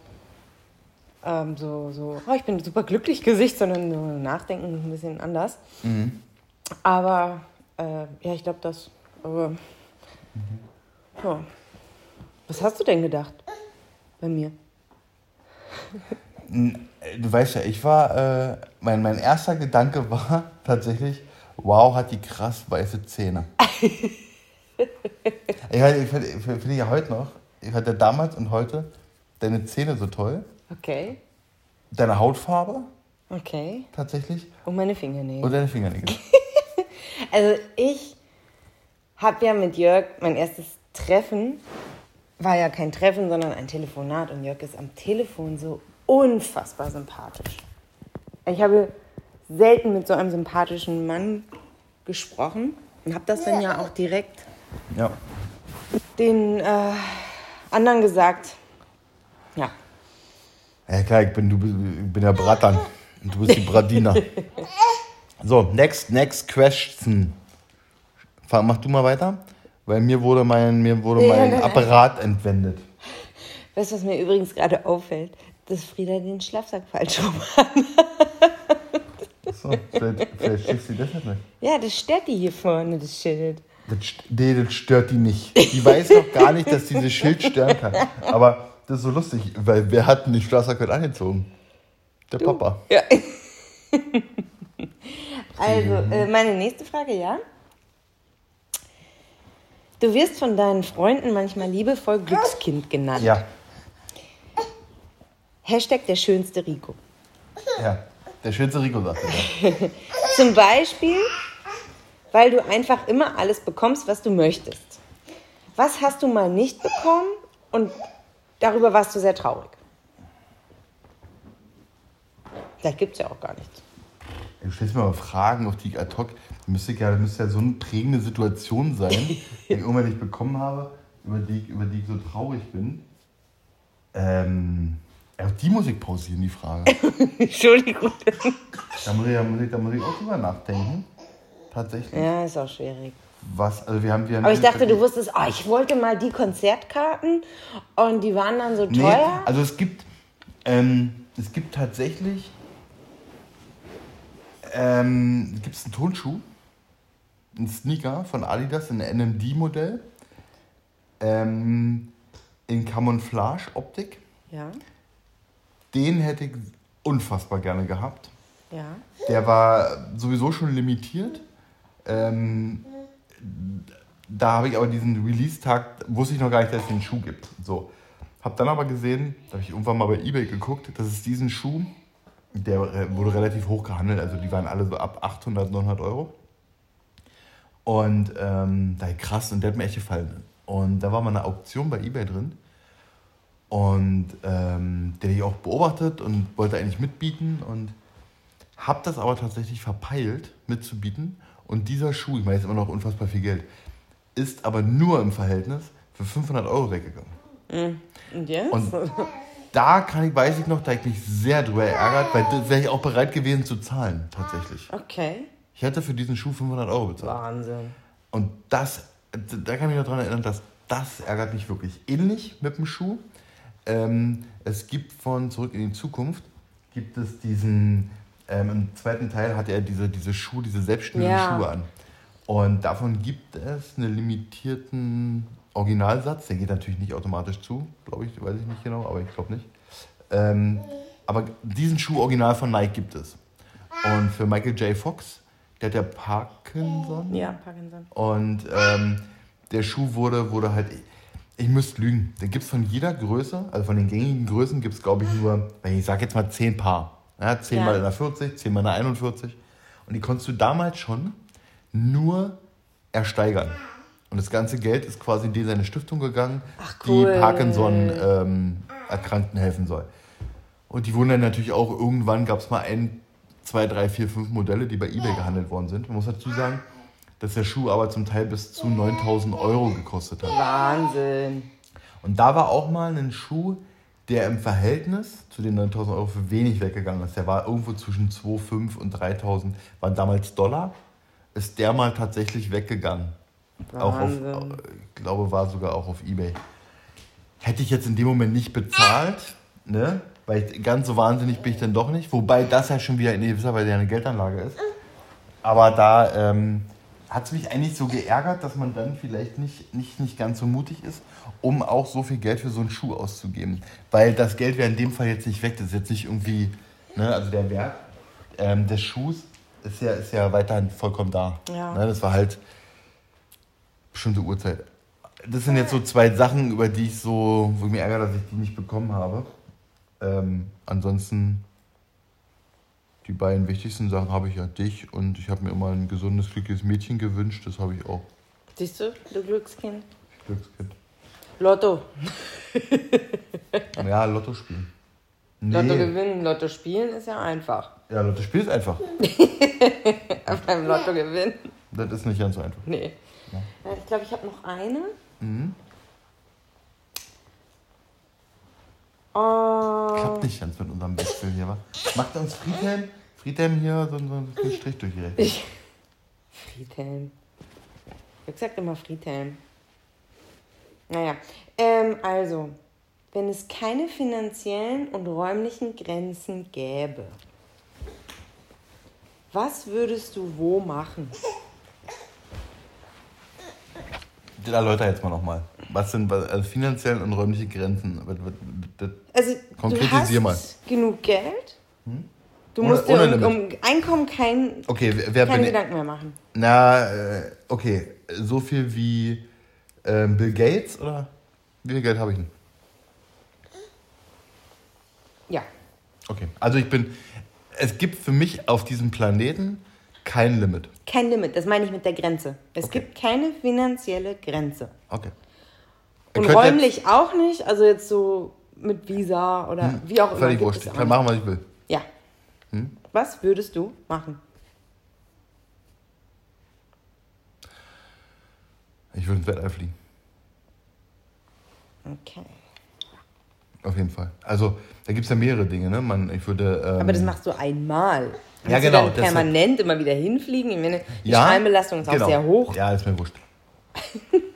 ähm, so, so oh, ich bin super glücklich Gesicht, sondern so nachdenken ein bisschen anders. Mhm. Aber äh, ja, ich glaube das. Aber, ja. Was hast du denn gedacht bei mir? Du weißt ja, ich war, äh, mein, mein erster Gedanke war tatsächlich, wow, hat die krass weiße Zähne. ich ich finde find, find ja heute noch, ich hatte damals und heute deine Zähne so toll. Okay. Deine Hautfarbe. Okay. Tatsächlich. Und meine Fingernägel. Und deine Fingernägel. also ich habe ja mit Jörg mein erstes Treffen, war ja kein Treffen, sondern ein Telefonat. Und Jörg ist am Telefon so unfassbar sympathisch. Ich habe selten mit so einem sympathischen Mann gesprochen und habe das dann ja auch direkt ja. den äh, anderen gesagt. Ja. Ja klar, ich bin, du, ich bin der Bratan und du bist die Bradina. so, next, next question. Mach du mal weiter, weil mir wurde mein, mir wurde mein ja, Apparat entwendet. Weißt du, was mir übrigens gerade auffällt? dass Frieda den Schlafsack falsch rum hat. So, vielleicht, vielleicht schickt sie deshalb nicht. Ja, das stört die hier vorne, das Schild. Das, nee, das stört die nicht. Die weiß doch gar nicht, dass dieses Schild stören kann. Aber das ist so lustig, weil wer hat denn den Schlafsack heute angezogen? Der du. Papa. Ja. Also, äh, meine nächste Frage, ja? Du wirst von deinen Freunden manchmal liebevoll Glückskind genannt. Ja. Hashtag der schönste Rico. Ja, der schönste Rico sagt er. Zum Beispiel, weil du einfach immer alles bekommst, was du möchtest. Was hast du mal nicht bekommen und darüber warst du sehr traurig? Vielleicht gibt es ja auch gar nichts. Du stellst mir mal Fragen auf die ad hoc. Müsste ja, müsste ja so eine prägende Situation sein, die ich irgendwann nicht bekommen habe, über die, über die ich so traurig bin. Ähm, auch die Musik pausieren, die Frage. Entschuldigung. Da muss, ich, da, muss ich, da muss ich auch drüber nachdenken. Tatsächlich. Ja, ist auch schwierig. Was? Also wir haben, wir haben Aber ich dachte, du wusstest, oh, ich wollte mal die Konzertkarten und die waren dann so teuer. Nee, also es gibt, ähm, es gibt tatsächlich, ähm, gibt es einen Tonschuh, einen Sneaker von Adidas, ein NMD-Modell, ähm, in Camouflage-Optik. Ja. Den hätte ich unfassbar gerne gehabt. Ja. Der war sowieso schon limitiert. Ähm, da habe ich aber diesen Release-Tag, wusste ich noch gar nicht, dass es den Schuh gibt. So. Hab dann aber gesehen, da habe ich irgendwann mal bei Ebay geguckt, dass es diesen Schuh, der wurde relativ hoch gehandelt, also die waren alle so ab 800, 900 Euro. Und ähm, da krass, und der hat mir echt gefallen. Und da war mal eine Auktion bei Ebay drin. Und ähm, den ich auch beobachtet und wollte eigentlich mitbieten und habe das aber tatsächlich verpeilt, mitzubieten. Und dieser Schuh, ich meine, ist immer noch unfassbar viel Geld, ist aber nur im Verhältnis für 500 Euro weggegangen. Mhm. Und jetzt? Und da kann ich, weiß ich noch, da ich mich sehr drüber ärgert, weil das wäre ich auch bereit gewesen zu zahlen, tatsächlich. Okay. Ich hätte für diesen Schuh 500 Euro bezahlt. Wahnsinn. Und das, da kann ich mich noch daran erinnern, dass das ärgert mich wirklich. Ähnlich mit dem Schuh ähm, es gibt von Zurück in die Zukunft, gibt es diesen, ähm, im zweiten Teil hat er diese, diese Schuhe, diese selbstständigen ja. Schuhe an. Und davon gibt es einen limitierten Originalsatz, der geht natürlich nicht automatisch zu, glaube ich, weiß ich nicht genau, aber ich glaube nicht. Ähm, aber diesen Schuh original von Nike gibt es. Und für Michael J. Fox, der hat ja Parkinson. Ja, Parkinson. Und ähm, der Schuh wurde, wurde halt, ich müsste lügen. Den gibt es von jeder Größe, also von den gängigen Größen gibt es, glaube ich, nur, ich sage jetzt mal 10 Paar. Ja, 10 ja. mal in der 40, 10 mal in der 41. Und die konntest du damals schon nur ersteigern. Und das ganze Geld ist quasi in die seine Stiftung gegangen, Ach, cool. die Parkinson-Erkrankten ähm, helfen soll. Und die wurden dann natürlich auch, irgendwann gab es mal ein, zwei, drei, vier, fünf Modelle, die bei eBay gehandelt worden sind. Man muss dazu sagen, dass der Schuh aber zum Teil bis zu 9000 Euro gekostet hat. Wahnsinn. Und da war auch mal ein Schuh, der im Verhältnis zu den 9000 Euro für wenig weggegangen ist. Der war irgendwo zwischen 2,5 und 3000, waren damals Dollar. Ist der mal tatsächlich weggegangen. Auch auf, ich glaube, war sogar auch auf Ebay. Hätte ich jetzt in dem Moment nicht bezahlt, ne? Weil ich, ganz so wahnsinnig bin ich dann doch nicht. Wobei das ja schon wieder in gewisser Weise eine Geldanlage ist. Aber da ähm, hat es mich eigentlich so geärgert, dass man dann vielleicht nicht, nicht, nicht ganz so mutig ist, um auch so viel Geld für so einen Schuh auszugeben. Weil das Geld wäre in dem Fall jetzt nicht weg. Das ist jetzt nicht irgendwie, ne, also der Wert ähm, des Schuhs ist ja, ist ja weiterhin vollkommen da. Ja. Ne, das war halt bestimmte Uhrzeit. Das sind jetzt so zwei Sachen, über die ich so, wo ich mir ärgere, dass ich die nicht bekommen habe. Ähm, ansonsten, die beiden wichtigsten Sachen habe ich ja dich und ich habe mir immer ein gesundes, glückliches Mädchen gewünscht. Das habe ich auch. Siehst du, du Glückskind? Glückskind. Lotto. Ja, Lotto spielen. Nee. Lotto gewinnen, Lotto spielen ist ja einfach. Ja, Lotto spielen ist einfach. Aber beim Lotto gewinnen, Das ist nicht ganz so einfach. nee. Äh, Ich glaube, ich habe noch eine. Mhm. Oh, Klappt nicht ganz mit unserem Wechsel hier, wa? Macht uns Friedhelm, Friedhelm hier so, so einen Strich durch die Rechnung. Friedhelm. Ich gesagt immer Friedhelm. Naja, ähm, also, wenn es keine finanziellen und räumlichen Grenzen gäbe, was würdest du wo machen? Das erläuter jetzt mal nochmal. Was sind also finanzielle und räumliche Grenzen? Das- Also, Konkretisier du mal. hast genug Geld. Du Ohne- musst dir ohne um, Limit. um Einkommen kein, Okay, wer- wer keine bin ich? Gedanken mehr machen. Na, äh, okay. So viel wie ähm, Bill Gates oder wie viel Geld habe ich denn? Ja. Okay. Also ich bin. Es gibt für mich auf diesem Planeten kein Limit. Kein Limit, das meine ich mit der Grenze. Es Okay. gibt keine finanzielle Grenze. Okay. Und räumlich auch nicht, also jetzt so mit Visa oder wie auch immer. völlig wurscht. Ich kann machen, was ich will. Ja. Hm? Was würdest du machen? Ich würde ins Weltall fliegen. Okay. Auf jeden Fall. Also, da gibt es ja mehrere Dinge, ne? Man, ich würde. Ähm, Aber das machst du einmal. Ja, Willst genau, Du dann permanent immer wieder hinfliegen? Ich meine, die ja, Scheinbelastung ist genau. auch sehr hoch. Ja, ist mir wurscht.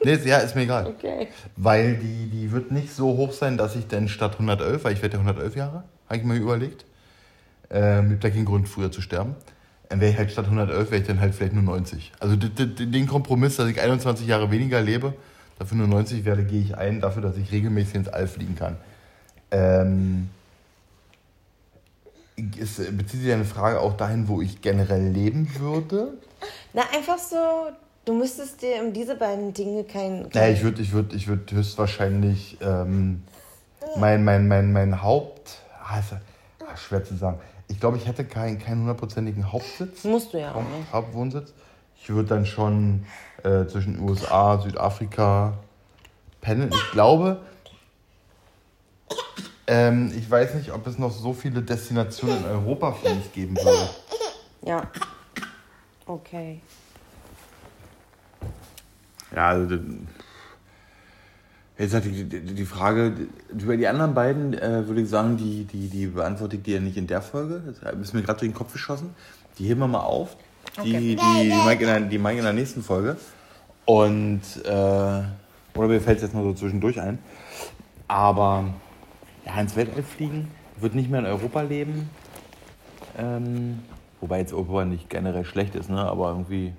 nee, ja, ist mir egal. Okay. Weil die, die wird nicht so hoch sein, dass ich dann statt 111, weil ich werde ja 111 Jahre, habe ich mir überlegt. Ähm, gibt ja keinen Grund, früher zu sterben. Dann wäre ich halt statt 111, wäre ich dann halt vielleicht nur 90. Also den Kompromiss, dass ich 21 Jahre weniger lebe, dafür nur 90 werde, gehe ich ein, dafür, dass ich regelmäßig ins All fliegen kann. Ähm, ist, bezieht sich deine Frage auch dahin, wo ich generell leben würde? Na, einfach so, du müsstest dir um diese beiden Dinge kein. Naja, ich würde ich würd, ich würd höchstwahrscheinlich ähm, mein, mein, mein, mein Haupt. Ah, schwer zu sagen. Ich glaube, ich hätte keinen keinen hundertprozentigen Hauptsitz, Musst du ja auch nicht. Hauptwohnsitz. Ich würde dann schon äh, zwischen USA, Südafrika pendeln. Ich glaube, ähm, ich weiß nicht, ob es noch so viele Destinationen in Europa für mich geben würde. Ja. Okay. Ja, also jetzt hat die, die, die Frage über die anderen beiden äh, würde ich sagen, die, die, die beantworte ich dir nicht in der Folge. Das ist mir gerade durch den Kopf geschossen. Die heben wir mal auf. Die, Okay. die, die, mache ich in der, die mache ich in der nächsten Folge. Und äh, oder mir fällt es jetzt mal so zwischendurch ein. Aber ja, ins Weltall fliegen, wird nicht mehr in Europa leben. Ähm, wobei jetzt Europa nicht generell schlecht ist, ne? Aber irgendwie,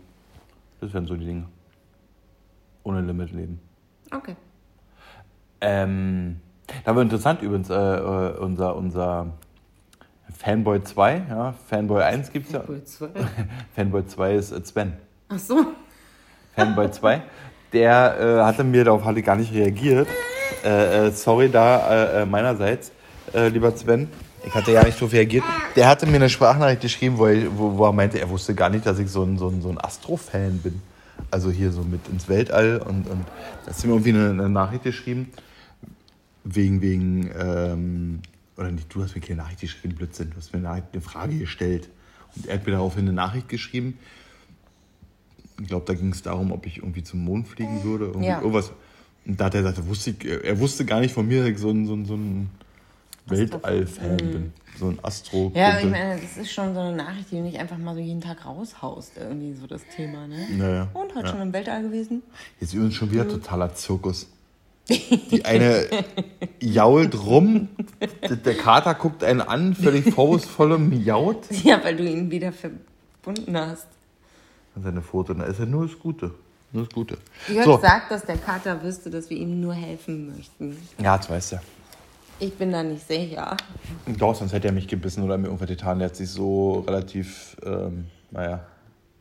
das wären so die Dinge. Ohne Limit leben. Okay. Ähm, da war interessant übrigens, äh, äh, unser, unser Fanboy 2, ja, Fanboy 1 gibt es ja. Fanboy 2 ist äh, Sven. Ach so. Fanboy 2. Der äh, hatte mir darauf hatte gar nicht reagiert. Äh, äh, sorry da äh, äh, meinerseits, äh, lieber Sven. Ich hatte ja nicht darauf reagiert. Der hatte mir eine Sprachnachricht geschrieben, wo er, wo, wo er meinte, er wusste gar nicht, dass ich so ein, so ein, so ein Astro-Fan bin. Also hier so mit ins Weltall und, und da hast du mir irgendwie eine, eine Nachricht geschrieben. Wegen, wegen, ähm, oder nicht, du hast mir keine Nachricht geschrieben, Blödsinn, du hast mir eine, eine Frage gestellt. Und er hat mir daraufhin eine Nachricht geschrieben. Ich glaube, da ging es darum, ob ich irgendwie zum Mond fliegen würde. Irgendwie Ja. irgendwas. Und da hat er gesagt, er wusste, er wusste gar nicht von mir, dass ich so ein, so ein, so ein Weltall-Fan bin. So ein astro Ja, aber ich meine, das ist schon so eine Nachricht, die du nicht einfach mal so jeden Tag raushaust, irgendwie so das Thema, ne? Naja. Und heute ja. schon im Weltall gewesen? Jetzt übrigens schon wieder totaler Zirkus. Die eine jault rum, der Kater guckt einen an, völlig vorwurfsvoll und miaut. Ja, weil du ihn wieder verbunden hast. Und seine Foto, da ist ja nur das Gute. Das Gute. Jörg So, sagt, dass der Kater wüsste, dass wir ihm nur helfen möchten. ja, das weißt du. Ich bin da nicht sicher. Doch, sonst hätte er mich gebissen oder mir irgendwas getan. Der hat sich so relativ, ähm, naja,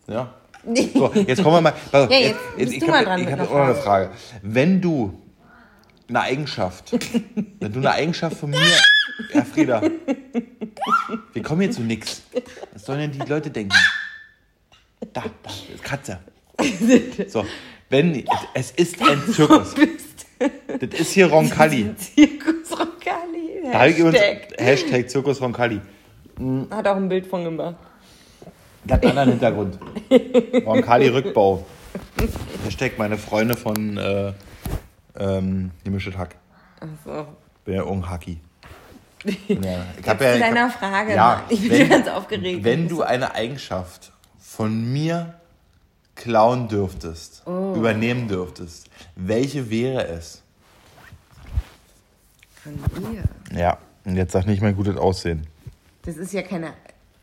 ja. So, jetzt kommen wir mal. auf, Ja, jetzt hab- mal dran Ich habe einer auch noch eine Frage. Wenn du eine Eigenschaft, wenn du eine Eigenschaft von mir, ja Frieda, wir kommen hier zu nix. Was sollen denn die Leute denken? Da, da, ist Katze. So, wenn, es ist ein Zirkus. Das ist hier Roncalli. Zirkus Roncalli. Da habe ich übrigens Hashtag. Zirkus Roncalli. Hat auch ein Bild von gemacht. Der hat einen anderen Hintergrund. Roncalli Rückbau. Hashtag meine Freunde von äh, ähm, Gemischtes Hack. Achso. Bin ja irgendein Hacki. Ja, ich hab Zu ja, ich deiner hab- Frage. Ja, ich bin wenn- ganz aufgeregt. Wenn du eine Eigenschaft von mir klauen dürftest, Oh. übernehmen dürftest, welche wäre es? Von dir. Ja, und jetzt sag nicht mein gutes Aussehen. Das ist ja keine.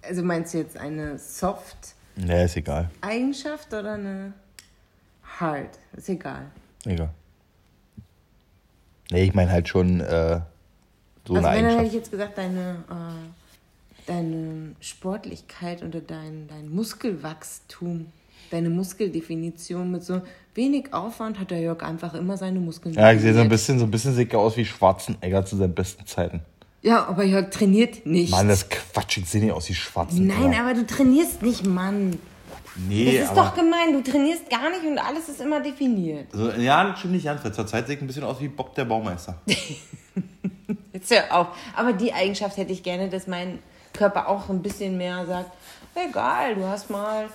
Also meinst du jetzt eine Soft-Eigenschaft Nee, ist egal. oder eine Hard? Ist egal. Egal. Nee, ich meine halt schon äh, so also eine wenn, dann hätte ich Eigenschaft. jetzt gesagt, deine, äh, deine Sportlichkeit oder dein, dein Muskelwachstum, deine Muskeldefinition mit so wenig Aufwand hat der Jörg einfach immer seine Muskeln Ja, ich sehe so ein bisschen, so ein bisschen sicker aus wie Schwarzenegger zu seinen besten Zeiten. Ja, aber Jörg trainiert nicht. Mann, das ist Quatsch. Ich sehe nicht aus wie Schwarzenegger. Nein, aber du trainierst nicht, Mann. Nee, Das ist doch gemein. Du trainierst gar nicht und alles ist immer definiert. so, ja, das stimmt nicht ganz. weil Zur Zeit sehe ich ein bisschen aus wie Bob der Baumeister. Jetzt hör auf. Aber die Eigenschaft hätte ich gerne, dass mein Körper auch ein bisschen mehr sagt, egal, du hast mal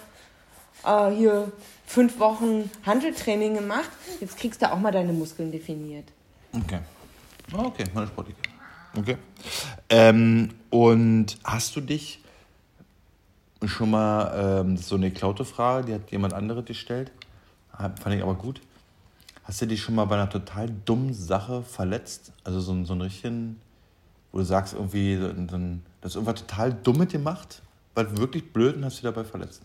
äh, hier fünf Wochen Handeltraining gemacht, jetzt kriegst du auch mal deine Muskeln definiert. Okay. Ah, Okay, meine Sportliche. Okay. Ähm, und hast du dich schon mal, ähm, so eine geklaute Frage, die hat jemand anderes gestellt, Hab- fand ich aber gut. Hast du dich schon mal bei einer total dummen Sache verletzt? Also so, ein- so einen richtigen, wo du sagst, irgendwie, so, ein- so, ein- irgendwas total Dummes gemacht, was wirklich blöd und hast dich dabei verletzt?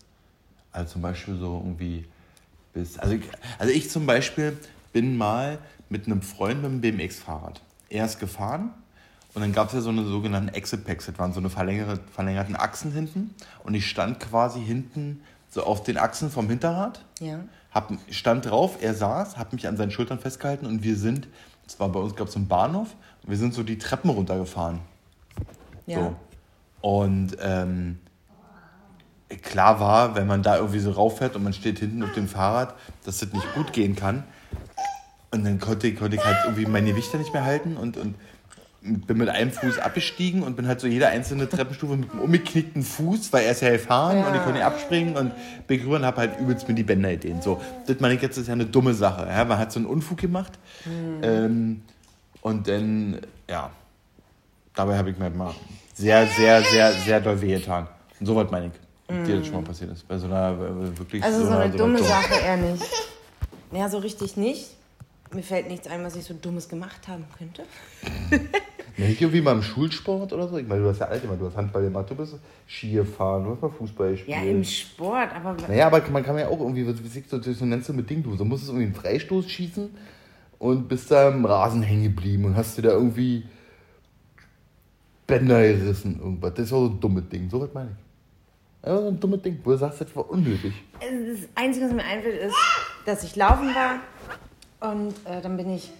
Also zum Beispiel so irgendwie bis. Also ich, also ich zum Beispiel bin mal mit einem Freund mit einem BMX-Fahrrad. Er ist gefahren und dann gab es ja so eine sogenannten Exit-Packs. Das waren so eine verlängerte, verlängerten Achsen hinten. Und ich stand quasi hinten so auf den Achsen vom Hinterrad. Ja. Hab, stand drauf, er saß, hat mich an seinen Schultern festgehalten und wir sind, das war bei uns, gab es einen Bahnhof, und wir sind so die Treppen runtergefahren. Ja. So. Und ähm, klar war, wenn man da irgendwie so rauffährt und man steht hinten auf dem Fahrrad, dass das nicht gut gehen kann. Und dann konnte, konnte ich halt irgendwie meine Gewichte nicht mehr halten und, und bin mit einem Fuß abgestiegen und bin halt so jede einzelne Treppenstufe mit einem umgeknickten Fuß, weil er ist ja gefahren Ja. und ich konnte nicht abspringen und bin rüber und habe halt übelst mir die Bänder gedehnt. So, das meine ich jetzt, ist ja eine dumme Sache. Ja? Man hat so einen Unfug gemacht ähm, und dann, ja, dabei habe ich mir mal sehr, sehr, sehr, sehr doll wehgetan. Und so was meine ich, ob dir das schon mal passiert ist. Bei so einer äh, wirklich Also so einer- eine einer dumme dummen- Sache eher nicht. Ja, so richtig nicht. Mir fällt nichts ein, was ich so Dummes gemacht haben könnte. Nicht irgendwie mal im Schulsport oder so? Ich meine, du hast ja alt immer, du hast Handball gemacht, du bist Ski gefahren, du hast mal Fußball gespielt. Ja, im Sport, aber naja, aber man kann ja auch irgendwie, was so, so nennst du mit Ding, du so musstest irgendwie einen Freistoß schießen und bist da im Rasen hängen geblieben und hast dir da irgendwie Bänder gerissen, irgendwas. Das war so ein dummes Ding, so was meine ich. Ja, so ein dummes Ding, wo du sagst, das war unnötig. das Einzige, was mir einfällt, ist, dass ich laufen war und äh, dann bin ich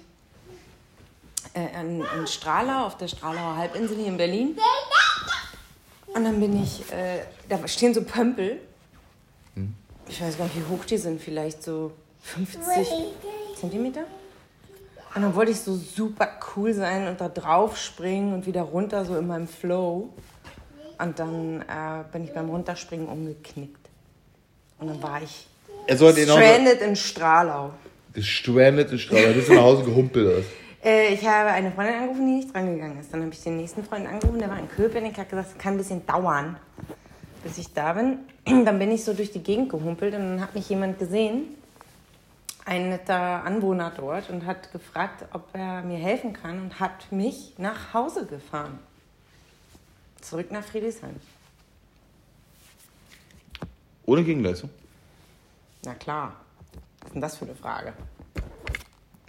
äh, in, in Stralau, auf der Stralauer Halbinsel hier in Berlin. Und dann bin ich, äh, da stehen so Pömpel. Ich weiß gar nicht, wie hoch die sind, vielleicht so 50 Zentimeter. Und dann wollte ich so super cool sein und da drauf springen und wieder runter, so in meinem Flow. Und dann äh, bin ich beim Runterspringen umgeknickt. Und dann war ich Er sollte stranded in Stralau. Gestrandet in Strahler, bist du nach Hause gehumpelt hast. Äh, ich habe eine Freundin angerufen, die nicht drangegangen ist. Dann habe ich den nächsten Freund angerufen, der war in Köpenick, hat gesagt, es kann ein bisschen dauern, bis ich da bin. Dann bin ich so durch die Gegend gehumpelt und dann hat mich jemand gesehen ein netter Anwohner dort und hat gefragt, ob er mir helfen kann und hat mich nach Hause gefahren. Zurück nach Friedrichshain. Ohne Gegenleistung? Na klar. Was ist denn das für eine Frage?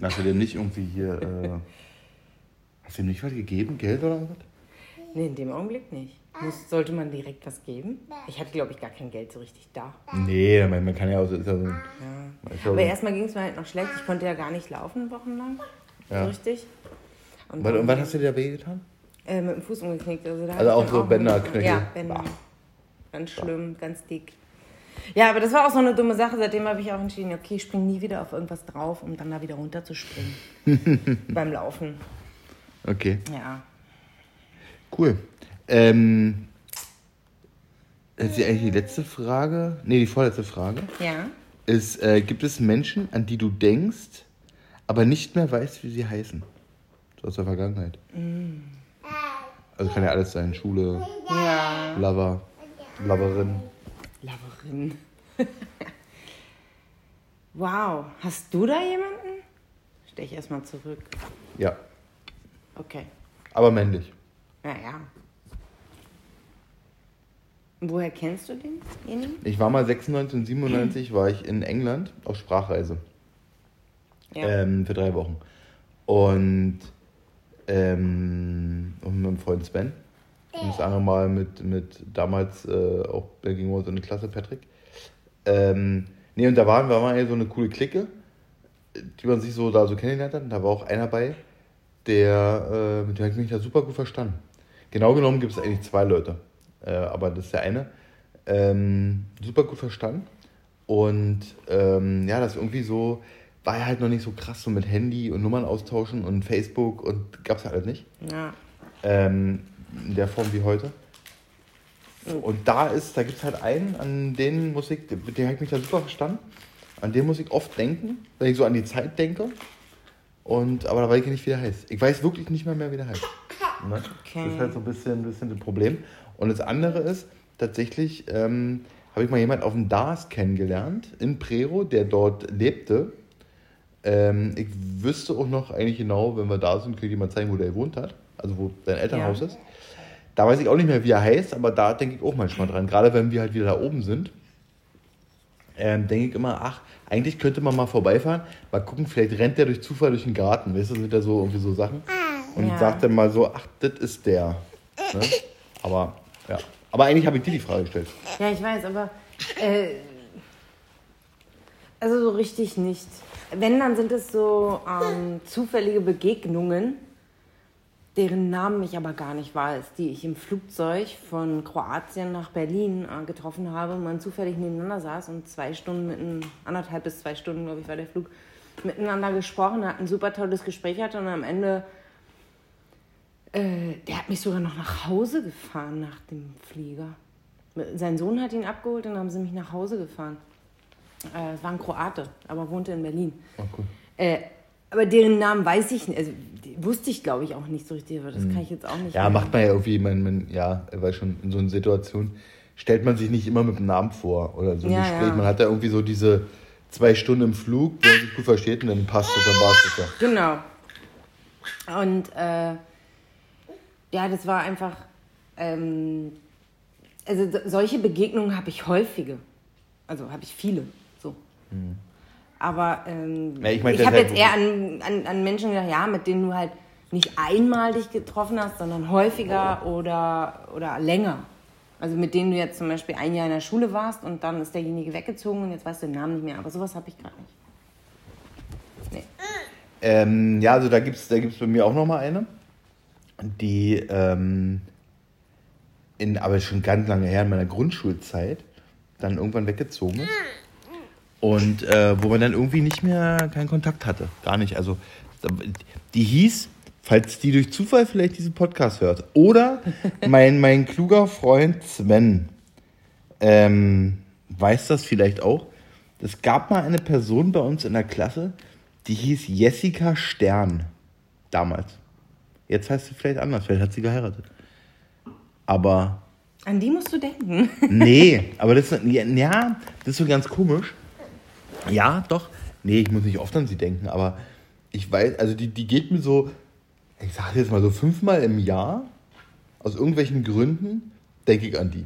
Hast du dem nicht irgendwie hier. Äh, hast du ihm nicht was gegeben? Geld oder was? Nee, in dem Augenblick nicht. Muss, sollte man direkt was geben? Ich hatte, glaube ich, gar kein Geld so richtig da. Nee, man, man kann ja auch. so- so, Ja. Aber erstmal ging es mir halt noch schlecht. Ich konnte ja gar nicht laufen wochenlang. Ja. So richtig. Und Was- dann- und was hast du dir da wehgetan? Äh, mit dem Fuß umgeknickt. Also, Also auch so Bänderknöchel? Ja, Bänder. Bah. Ganz schlimm, ganz dick. Ja, aber das war auch so eine dumme Sache. Seitdem habe ich auch entschieden, okay, ich spring nie wieder auf irgendwas drauf, um dann da wieder runterzuspringen. Beim Laufen. Okay, Ja. cool. Ähm, das ist ja eigentlich die letzte Frage. Nee, die vorletzte Frage. Ja. Ist, äh, gibt es Menschen, an die du denkst, aber nicht mehr weißt, wie sie heißen? So aus der Vergangenheit. Also kann ja alles sein. Schule, Ja. Lover, Loverin. Laverin. wow. Hast du da jemanden? Stell ich erstmal zurück. Ja, Okay. aber männlich. Naja. Woher kennst du denjenigen? Ich war mal 96 und 97 war ich in England auf Sprachreise. Ja. Ähm, für drei Wochen. Und, ähm, und mit meinem Freund Sven. Und das andere Mal mit, mit damals äh, auch gegenüber so eine Klasse Patrick. Ähm, nee, und da waren wir mal so eine coole Clique, die man sich so da so kennengelernt hat. Und da war auch einer bei, der, äh, mit dem habe ich mich da super gut verstanden. Genau genommen gibt es eigentlich zwei Leute. Äh, aber das ist der eine. Ähm, super gut verstanden. Und ähm, ja, das irgendwie so, war ja halt noch nicht so krass so mit Handy und Nummern austauschen und Facebook und gab's halt nicht. ja. Ähm, in der Form wie heute. Und da ist, da gibt es halt einen, an den muss ich, mit dem habe ich mich da super verstanden. An den muss ich oft denken, wenn ich so an die Zeit denke. Und, aber da weiß ich nicht, wie der heißt. Ich weiß wirklich nicht mehr, mehr wie der heißt. Ne? Okay. Das ist halt so ein bisschen, ein bisschen das Problem. Und das andere ist, tatsächlich ähm, habe ich mal jemanden auf dem DAS kennengelernt, in Prero, der dort lebte. Ähm, ich wüsste auch noch eigentlich genau, wenn wir da sind, kann ich dir mal zeigen, wo der gewohnt hat. Also wo sein Elternhaus Ja. ist. Da weiß ich auch nicht mehr, wie er heißt, aber da denke ich auch manchmal dran. Gerade wenn wir halt wieder da oben sind, ähm, denke ich immer, ach, eigentlich könnte man mal vorbeifahren, mal gucken, vielleicht rennt der durch Zufall durch den Garten. Weißt du, sind da so irgendwie so Sachen. Und Ja. sagt dann mal so, ach, das ist der. Ne? Aber, ja. Aber eigentlich habe ich dir die Frage gestellt. Ja, ich weiß, aber äh, also so richtig nicht. Wenn, dann sind es so ähm, zufällige Begegnungen, deren Namen ich aber gar nicht weiß, die ich im Flugzeug von Kroatien nach Berlin äh, getroffen habe und man zufällig nebeneinander saß und zwei Stunden mitten, anderthalb bis zwei Stunden, glaube ich, war der Flug, miteinander gesprochen hat, ein super tolles Gespräch hatte und am Ende, äh, der hat mich sogar noch nach Hause gefahren nach dem Flieger. Sein Sohn hat ihn abgeholt und dann haben sie mich nach Hause gefahren. Äh, es war ein Kroate, aber wohnte in Berlin. Oh, cool. Äh, aber deren Namen weiß ich nicht. Also, wusste ich, glaube ich, auch nicht so richtig. Aber das kann ich jetzt auch nicht. Ja, mehr. macht man ja irgendwie, man, man, ja, weil schon in so einer Situation stellt man sich nicht immer mit dem Namen vor oder so ein Ja, Gespräch. ja. Man hat da irgendwie so diese zwei Stunden im Flug, wo man sich gut versteht und dann passt es, dann war es ja. Genau. Und äh, ja, das war einfach. Ähm, also so- solche Begegnungen habe ich häufige. Also habe ich viele. Aber ähm, Ja, ich mein, ich habe jetzt eher an, an, an Menschen gedacht, ja, mit denen du halt nicht einmal dich getroffen hast, sondern häufiger oder, oder länger. Also mit denen du jetzt zum Beispiel ein Jahr in der Schule warst und dann ist derjenige weggezogen und jetzt weißt du den Namen nicht mehr. Aber sowas habe ich gerade nicht. Nee. Ähm, ja, also da gibt es da gibt's bei mir auch nochmal eine, die ähm, in, aber schon ganz lange her in meiner Grundschulzeit dann irgendwann weggezogen ist. Und äh, wo man dann irgendwie nicht mehr keinen Kontakt hatte. Gar nicht. Also die hieß, falls die durch Zufall vielleicht diesen Podcast hört, oder mein, mein kluger Freund Sven ähm, weiß das vielleicht auch. Es gab mal eine Person bei uns in der Klasse, die hieß Jessica Stern. Damals. Jetzt heißt sie vielleicht anders, vielleicht hat sie geheiratet. Aber An die musst du denken. Nee, aber das ja, das ist so ganz komisch. Ja, doch. Nee, ich muss nicht oft an sie denken, aber ich weiß, also die, die geht mir so, ich sage jetzt mal so fünfmal im Jahr, aus irgendwelchen Gründen, denke ich an die.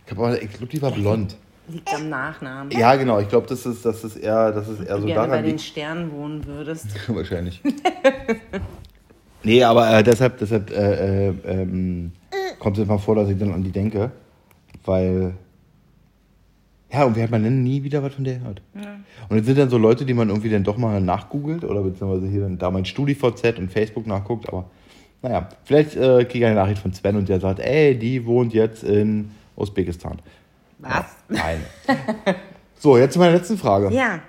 Ich glaube, glaub, die war blond. Liegt am Nachnamen. Ja, genau, ich glaube, das ist, das ist eher, das ist eher du so gerne bei daran den liegt. Sternen wohnen würdest. Wahrscheinlich. nee, aber äh, deshalb, deshalb äh, äh, ähm, kommt es mal vor, dass ich dann an die denke. Weil. Ja, und wer hat man denn nie wieder was von der gehört? Und jetzt sind dann so Leute, die man irgendwie dann doch mal nachgoogelt oder beziehungsweise hier dann da mein StudiVZ und Facebook nachguckt, aber naja, vielleicht äh, kriege ich eine Nachricht von Sven und der sagt, ey, die wohnt jetzt in Usbekistan. Was? Nein. so, jetzt zu meiner letzten Frage. Ja.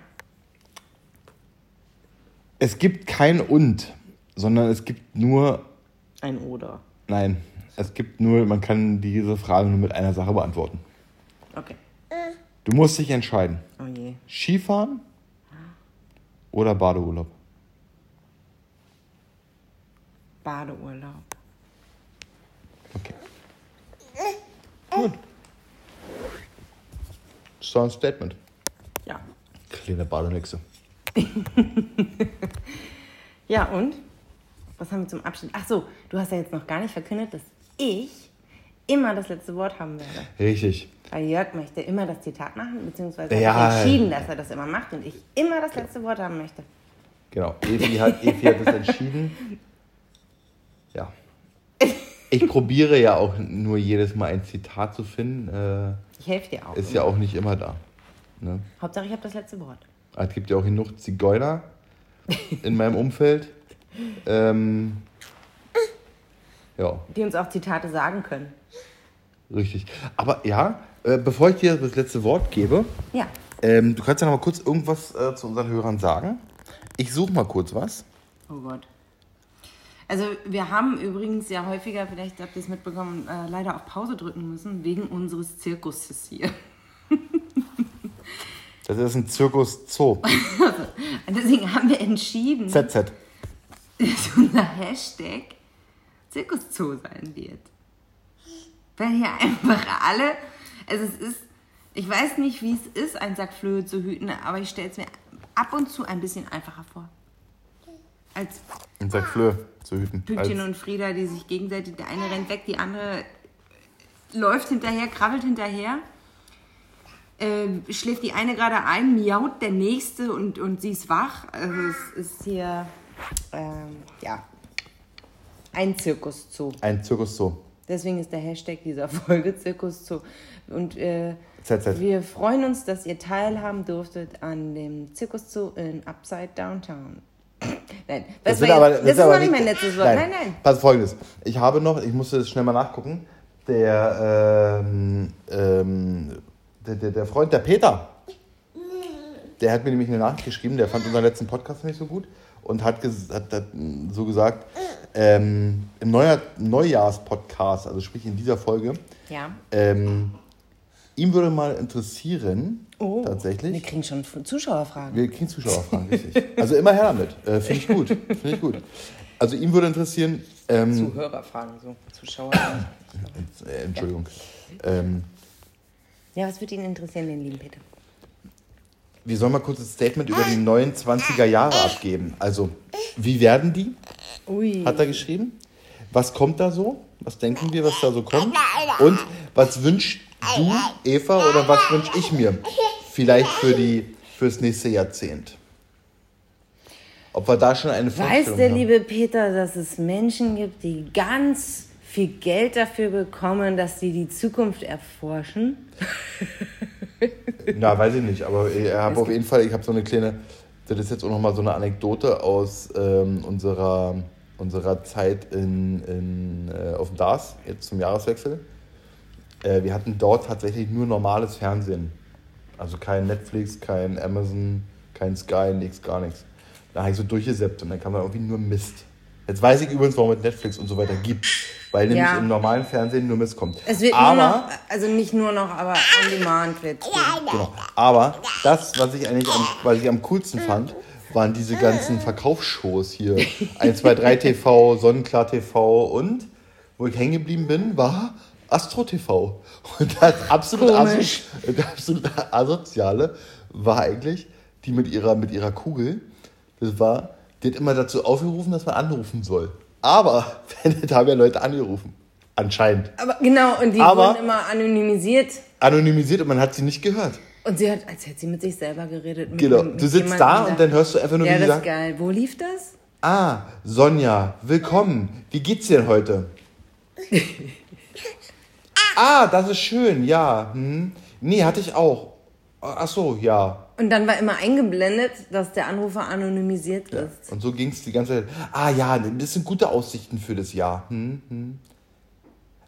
Es gibt kein und, sondern es gibt nur Ein Oder. Nein, es gibt nur, man kann diese Frage nur mit einer Sache beantworten. Okay. Du musst dich entscheiden. Oh je. Skifahren oder Badeurlaub? Badeurlaub. Okay. Gut. Das doch ein Statement. Ja. Kleine Badenixe. Ja, und? Was haben wir zum Abschluss? Ach so, du hast ja jetzt noch gar nicht verkündet, dass ich immer das letzte Wort haben werde. Richtig. Weil Jörg möchte immer das Zitat machen, beziehungsweise Ja. hat entschieden, dass er das immer macht und ich immer das letzte Wort haben möchte. Genau. Evi hat, Evi hat es entschieden. Ja. Ich probiere ja auch nur jedes Mal ein Zitat zu finden. Äh, Ich helfe dir auch. ist ja auch nicht immer da. Ne? Hauptsache, ich habe das letzte Wort. Es gibt ja auch genug Zigeuner in meinem Umfeld. Ähm, ja, Die uns auch Zitate sagen können. richtig. Aber ja, äh, bevor ich dir das letzte Wort gebe, Ja. ähm, du kannst ja noch mal kurz irgendwas äh, zu unseren Hörern sagen. Ich suche mal kurz was. Oh Gott. Also wir haben übrigens ja häufiger, vielleicht habt ihr es mitbekommen, äh, leider auf Pause drücken müssen, wegen unseres Zirkuses hier. Das ist ein Zirkus Zoo. Und deswegen haben wir entschieden, ZZ. dass unser Hashtag Zirkuszoo sein wird. Weil hier einfach alle, also es ist, ich weiß nicht, wie es ist, einen Sack Flöhe zu hüten, aber ich stelle es mir ab und zu ein bisschen einfacher vor. Als Und sagt Flö zu hüten. Pünktchen Als- und Frieda, die sich gegenseitig, der eine rennt weg, die andere läuft hinterher, krabbelt hinterher. Äh, schläft die eine gerade ein, miaut der nächste und, und sie ist wach. Also es ist hier, ähm, ja, ein Zirkuszoo. Ein Zirkus Zoo. Deswegen ist der Hashtag dieser Folge Zirkuszoo. Und äh, ZZ. wir freuen uns, dass ihr teilhaben durftet an dem Zirkuszoo in Upside Downtown. Nein, das, sind war aber- jetzt, das sind ist noch nicht mein letztes Wort. Nein, nein. Pass folgendes. Ich habe noch, ich musste das schnell mal nachgucken. Der, ähm, ähm, der, der, der Freund, der Peter, der hat mir nämlich eine Nachricht geschrieben, der fand unseren letzten Podcast nicht so gut und hat, hat, hat so gesagt, ähm, im Neujahr, Neujahrspodcast, also sprich in dieser Folge, Ja. ähm, ihm würde mal interessieren, Oh, tatsächlich. Wir kriegen schon Zuschauerfragen. Wir kriegen Zuschauerfragen, richtig. Also immer her damit. Äh, Finde ich gut. Finde ich gut. Also ihm würde interessieren, ähm, Zuhörerfragen, so. Zuschauer. äh, Entschuldigung. Ähm, ja, was würde Ihnen interessieren, den lieben Peter? Wir sollen mal kurz ein Statement über die neuen 20er Jahre abgeben. Also, wie werden die? Ui. Hat er geschrieben. Was kommt da so? Was denken wir, was da so kommt? Und was wünschst du, Eva, oder was wünsche ich mir? Vielleicht für die fürs nächste Jahrzehnt. Ob wir da schon eine Vorstellung Weiß der haben? liebe Peter, dass es Menschen gibt, die ganz viel Geld dafür bekommen, dass sie die Zukunft erforschen? Na, weiß ich nicht, aber ich habe auf jeden Fall, ich habe so eine kleine, das ist jetzt auch nochmal so eine Anekdote aus ähm, unserer, unserer Zeit in, in, äh, auf dem DARS, jetzt zum Jahreswechsel. Äh, wir hatten dort tatsächlich nur normales Fernsehen. Also kein Netflix, kein Amazon, kein Sky, nichts, gar nichts. Da habe ich so durchgesäppt und dann kam da irgendwie nur Mist. Jetzt weiß ich übrigens, warum es Netflix und so weiter gibt. Weil nämlich Ja. im normalen Fernsehen nur Mist kommt. Es wird aber, nur noch, also nicht nur noch, aber on demand wird. Genau. Aber das, was ich eigentlich am, was ich am coolsten fand, waren diese ganzen Verkaufsshows hier. 1, 2, 3 TV, Sonnenklar TV und wo ich hängen geblieben bin, war Astro TV. Und das absolut, Komisch. absolut asoziale war eigentlich, die mit ihrer, mit ihrer Kugel, das war, die hat immer dazu aufgerufen, dass man anrufen soll. Aber da haben ja Leute angerufen. Anscheinend. Aber genau, und die Aber- wurden immer anonymisiert. Anonymisiert und man hat sie nicht gehört. Und sie hat, als hätte sie mit sich selber geredet. Mit, Genau. mit Du sitzt da und dann hörst du einfach nur, Ja, wie sie das ist geil. Wo lief das? ah, Sonja, willkommen. Wie geht's dir denn heute? ah, das ist schön, ja. Hm. Nee, hatte ich auch. Ach so, ja. Und dann war immer eingeblendet, dass der Anrufer anonymisiert ist. Und so ging es die ganze Zeit. Ah ja, das sind gute Aussichten für das Jahr. Hm, hm.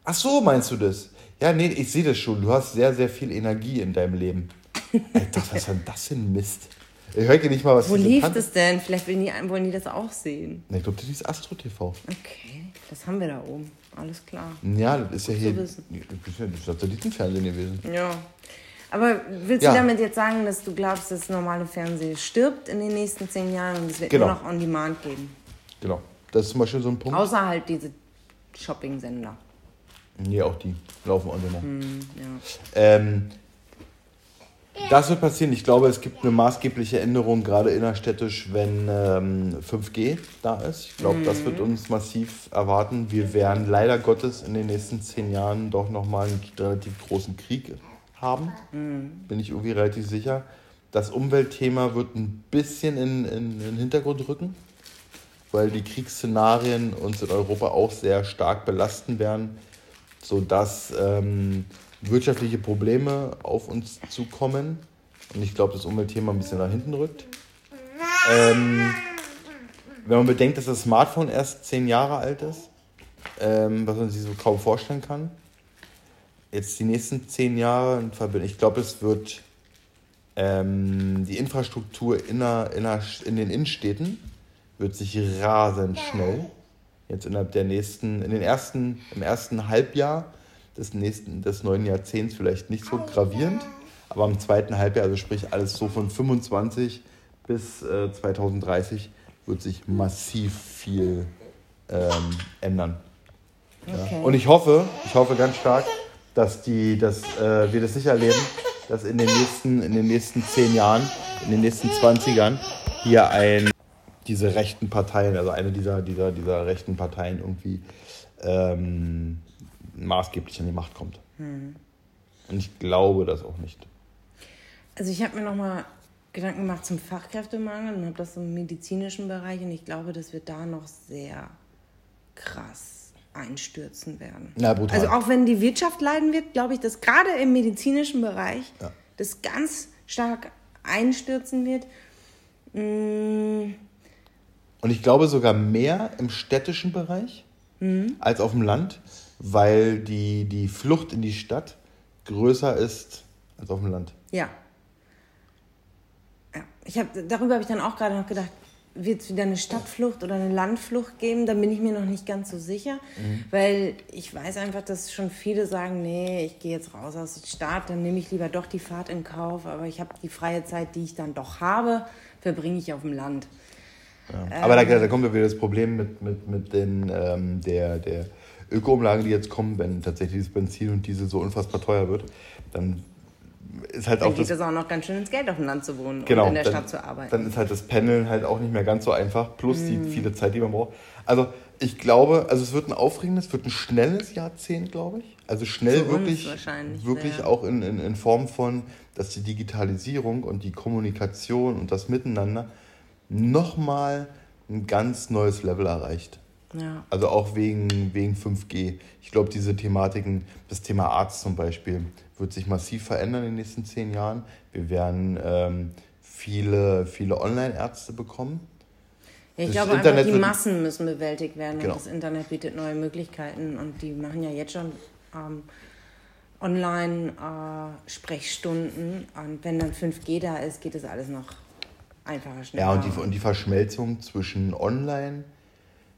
Ach so, meinst du das? Ja, nee, ich sehe das schon. Du hast sehr, sehr viel Energie in deinem Leben. Alter, was ist denn das für ein Mist? Ich höre dir nicht mal, was Wo lief Tante- das denn? Vielleicht wollen die, wollen die das auch sehen. Ich glaube, das ist Astro TV. Okay, das haben wir da oben. Alles klar. Ja, das ist ja hier. Das ist ja Satellitenfernsehen gewesen. Ja. Aber willst Ja. du damit jetzt sagen, dass du glaubst, dass das normale Fernsehen stirbt in den nächsten zehn Jahren und es wird Genau. nur noch on demand geben? Genau. Das ist zum Beispiel so ein Punkt. Außer halt diese Shopping-Sender. Nee, auch die laufen on demand. Hm, ja. Ähm, das wird passieren. Ich glaube, es gibt eine maßgebliche Änderung, gerade innerstädtisch, wenn ähm, 5G da ist. Ich glaube, das wird uns massiv erwarten. Wir werden leider Gottes in den nächsten zehn Jahren doch nochmal einen relativ großen Krieg haben. Bin ich irgendwie relativ sicher. Das Umweltthema wird ein bisschen in, in, in den Hintergrund rücken, weil die Kriegsszenarien uns in Europa auch sehr stark belasten werden, sodass ähm, wirtschaftliche Probleme auf uns zukommen. Und ich glaube, das Umweltthema ein bisschen nach hinten rückt. Ähm, wenn man bedenkt, dass das Smartphone erst zehn Jahre alt ist, ähm, was man sich so kaum vorstellen kann, jetzt die nächsten zehn Jahre, in Verbindung- ich glaube, es wird ähm, die Infrastruktur inner, inner, in den Innenstädten wird sich rasend schnell. Jetzt innerhalb der nächsten, in den ersten, im ersten Halbjahr des nächsten, des neuen Jahrzehnts vielleicht nicht so gravierend, aber im zweiten Halbjahr, also sprich alles so von 25 bis äh, 2030, wird sich massiv viel ähm, ändern. Okay. Und ich hoffe, ich hoffe ganz stark, dass, die, dass äh, wir das nicht erleben, dass in den, nächsten, in den nächsten zehn Jahren, in den nächsten 20ern hier ein, diese rechten Parteien, also eine dieser, dieser, dieser rechten Parteien irgendwie ähm, maßgeblich an die Macht kommt. Und ich glaube das auch nicht. Also ich habe mir nochmal Gedanken gemacht zum Fachkräftemangel und habe das im medizinischen Bereich und ich glaube, dass wir da noch sehr krass einstürzen werden. Na, brutal. Also auch wenn die Wirtschaft leiden wird, glaube ich, dass gerade im medizinischen Bereich Ja. das ganz stark einstürzen wird. Mm, Und ich glaube sogar mehr im städtischen Bereich als auf dem Land, weil die, die Flucht in die Stadt größer ist als auf dem Land. Ja. ja. Ich hab, darüber habe ich dann auch gerade noch gedacht, wird es wieder eine Stadtflucht oder eine Landflucht geben? Da bin ich mir noch nicht ganz so sicher, weil ich weiß einfach, dass schon viele sagen, nee, ich gehe jetzt raus aus der Stadt, dann nehme ich lieber doch die Fahrt in Kauf, aber ich habe die freie Zeit, die ich dann doch habe, verbringe ich auf dem Land. Ja. Aber da, da kommt ja wieder das Problem mit, mit, mit den, ähm, der, der Öko-Umlage, die jetzt kommen, wenn tatsächlich das Benzin und Diesel so unfassbar teuer wird, dann ist halt Dann auch geht das, es auch noch ganz schön ins Geld, auf dem Land zu wohnen genau, und in der dann, Stadt zu arbeiten. dann ist halt das Pendeln halt auch nicht mehr ganz so einfach, plus Mhm. die viele Zeit, die man braucht. Also ich glaube, also es wird ein aufregendes, es wird ein schnelles Jahrzehnt, glaube ich. Also schnell Für wirklich, wirklich sehr. auch in, in, in Form von, dass die Digitalisierung und die Kommunikation und das Miteinander nochmal ein ganz neues Level erreicht. ja. Also auch wegen, wegen 5G. Ich glaube, diese Thematiken, das Thema Arzt zum Beispiel, wird sich massiv verändern in den nächsten zehn Jahren. Wir werden ähm, viele, viele Online-Ärzte bekommen. Ja, ich Das glaube Internet einfach, die Massen müssen bewältigt werden Genau. und das Internet bietet neue Möglichkeiten und die machen ja jetzt schon ähm, Online-Sprechstunden und wenn dann 5G da ist, geht das alles noch einfacher, schneller. Ja, und die, und die Verschmelzung zwischen online,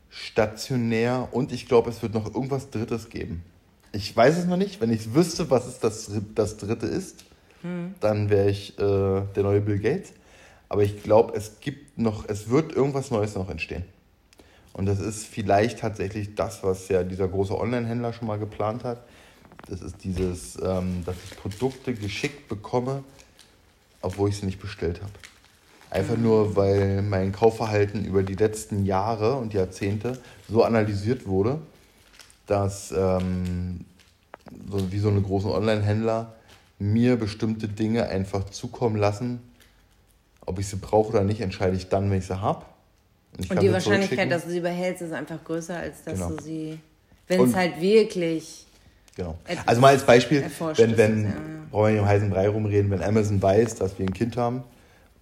stationär und ich glaube, es wird noch irgendwas Drittes geben. Ich weiß es noch nicht. Wenn ich wüsste, was es das, das Dritte ist, dann wäre ich äh, der neue Bill Gates. Aber ich glaube, es gibt noch, es wird irgendwas Neues noch entstehen. Und das ist vielleicht tatsächlich das, was ja dieser große Online-Händler schon mal geplant hat. Das ist dieses, ähm, dass ich Produkte geschickt bekomme, obwohl ich sie nicht bestellt habe. Einfach nur, weil mein Kaufverhalten über die letzten Jahre und Jahrzehnte so analysiert wurde, dass ähm, so wie so eine großen Online-Händler mir bestimmte Dinge einfach zukommen lassen. Ob ich sie brauche oder nicht, entscheide ich dann, wenn ich sie habe. Und, und die Wahrscheinlichkeit, dass du sie behältst, ist einfach größer, als dass genau. du sie, wenn es halt wirklich. Genau. Also mal als Beispiel, wenn, wenn, ja. brauchen wir nicht im heißen Brei rumreden, wenn Amazon weiß, dass wir ein Kind haben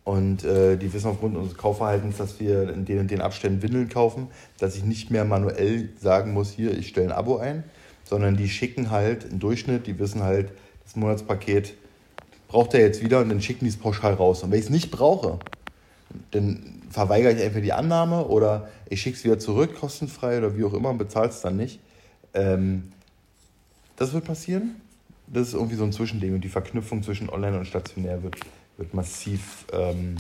und äh, die wissen aufgrund unseres Kaufverhaltens, dass wir in den und den Abständen Windeln kaufen, dass ich nicht mehr manuell sagen muss, hier, ich stelle ein Abo ein, sondern die schicken halt im Durchschnitt, die wissen halt, das Monatspaket braucht er jetzt wieder und dann schicken die es pauschal raus. Und wenn ich es nicht brauche, dann verweigere ich einfach die Annahme oder ich schicke es wieder zurück, kostenfrei oder wie auch immer und bezahle es dann nicht. Ähm, das wird passieren. Das ist irgendwie so ein Zwischending und die Verknüpfung zwischen online und stationär wird, wird massiv. Ähm,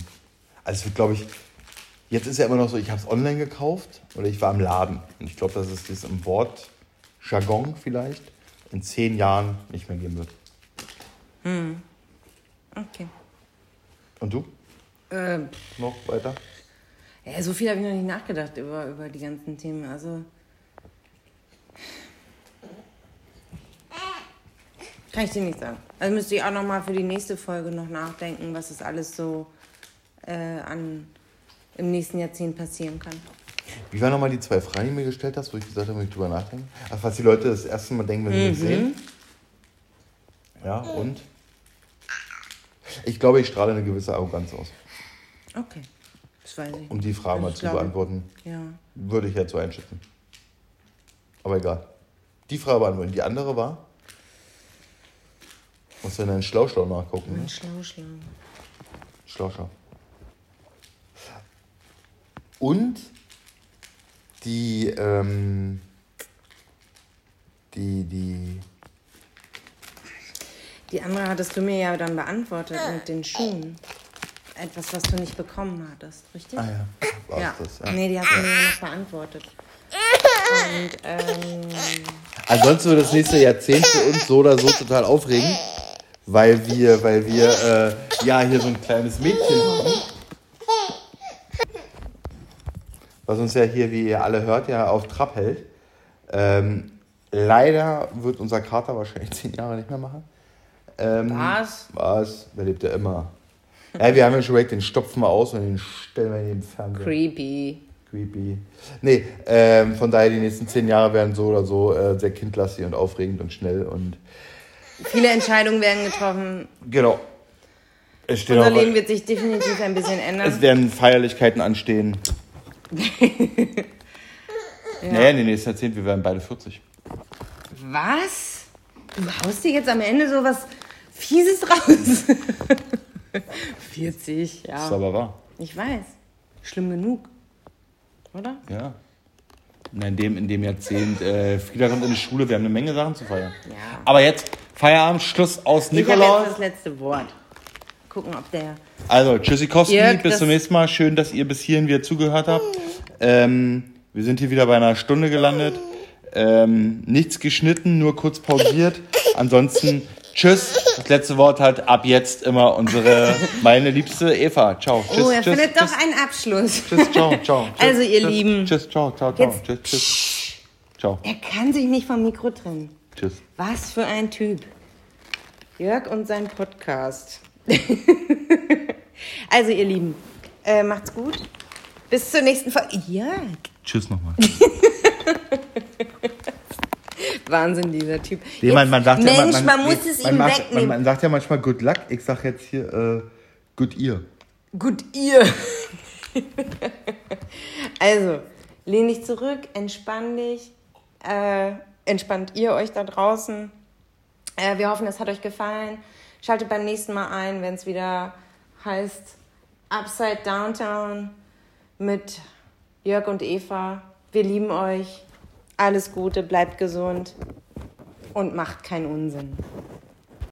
also es wird, glaube ich, jetzt ist ja immer noch so, ich habe es online gekauft oder ich war im Laden. Und ich glaube, dass es das im Wort Jargon vielleicht in zehn Jahren nicht mehr geben wird. Hm. Okay. Und du? Ähm, noch weiter? Ja, so viel habe ich noch nicht nachgedacht über, über die ganzen Themen. Also. Kann ich dir nicht sagen. Also müsste ich auch noch mal für die nächste Folge noch nachdenken, was es alles so äh, an, im nächsten Jahrzehnt passieren kann. Wie waren nochmal die zwei Fragen, die du mir gestellt hast, wo ich gesagt habe, ich drüber nachdenken? Ach, was die Leute das erste Mal denken, wenn sie mhm. mich sehen. Ja, und? Ich glaube, ich strahle eine gewisse Arroganz aus. Okay, das weiß ich. Um die Frage mal zu glaube, beantworten, ja. würde ich jetzt so einschätzen. Aber egal. Die Frage beantworten. Die andere war? Musst du in deinen Schlauschlau nachgucken. Mein ne? Schlauschlau. Schlauschlau. Und die, ähm, die, die. Die andere hattest du mir ja dann beantwortet mit den Schuhen. Etwas, was du nicht bekommen hattest, richtig? Ah ja, war ja. das. Ja. Nee, die hast du mir ja noch beantwortet. Und, ähm, Ansonsten wird das nächste Jahrzehnt für uns so oder so total aufregend, weil wir, weil wir äh, ja hier so ein kleines Mädchen haben was uns ja hier, wie ihr alle hört, ja auf Trab hält. Ähm, leider wird unser Kater wahrscheinlich zehn Jahre nicht mehr machen. Ähm, was? Was? Der lebt ja immer. ja, wir haben ja schon direkt den stopfen wir aus und den stellen wir in den Fernseher. Creepy. Creepy. Nee, ähm, von daher die nächsten zehn Jahre werden so oder so äh, sehr kindlastig und aufregend und schnell und. Viele Entscheidungen werden getroffen. Genau. Unser Leben wird sich definitiv ein bisschen ändern. Es werden Feierlichkeiten anstehen. ja. Naja, in den nächsten Jahrzehnten, wir werden beide 40. Was? Du haust dir jetzt am Ende so was Fieses raus. 40, ja. Das ist aber wahr. Ich weiß. Schlimm genug. Oder? Ja. In, dem, in dem Jahrzehnt, äh, Frieda kommt in die Schule, wir haben eine Menge Sachen zu feiern. Ja. Aber jetzt Feierabend, Schluss aus Nikolaus. Das letzte Wort gucken, ob der. Also, Tschüssikowski, Jörg, bis zum nächsten Mal. Schön, dass ihr bis hierhin wieder zugehört habt. Ähm, wir sind hier wieder bei einer Stunde gelandet. Ähm, nichts geschnitten, nur kurz pausiert. Ansonsten, tschüss. Das letzte Wort hat ab jetzt immer unsere, meine liebste Eva. Ciao. Tschüss, oh, er tschüss, findet tschüss. doch einen Abschluss. Tschüss, ciao, ciao. Tschüss, also, ihr Lieben. Tschüss, ciao, ciao, ciao. Jetzt, tschüss, tschüss. Ciao. Er kann sich nicht vom Mikro trennen. Tschüss. Was für ein Typ. Jörg und sein Podcast. also, ihr Lieben, äh, macht's gut. Bis zur nächsten Folge. Jörg. Tschüss nochmal. Wahnsinn, dieser Typ. Nee, man, man sagt Mensch, ja, man, man, man muss es ihm macht, wegnehmen. Man, man, sagt ja manchmal Good Luck. Ich sag jetzt hier äh, Good Ear. Good Ear. also, lehn dich zurück, entspann dich. Äh, entspannt ihr euch da draußen. Äh, wir hoffen, es hat euch gefallen. Schaltet beim nächsten Mal ein, wenn es wieder heißt Upside Downtown mit Jörg und Eva. Wir lieben euch. Alles Gute, bleibt gesund und macht keinen Unsinn.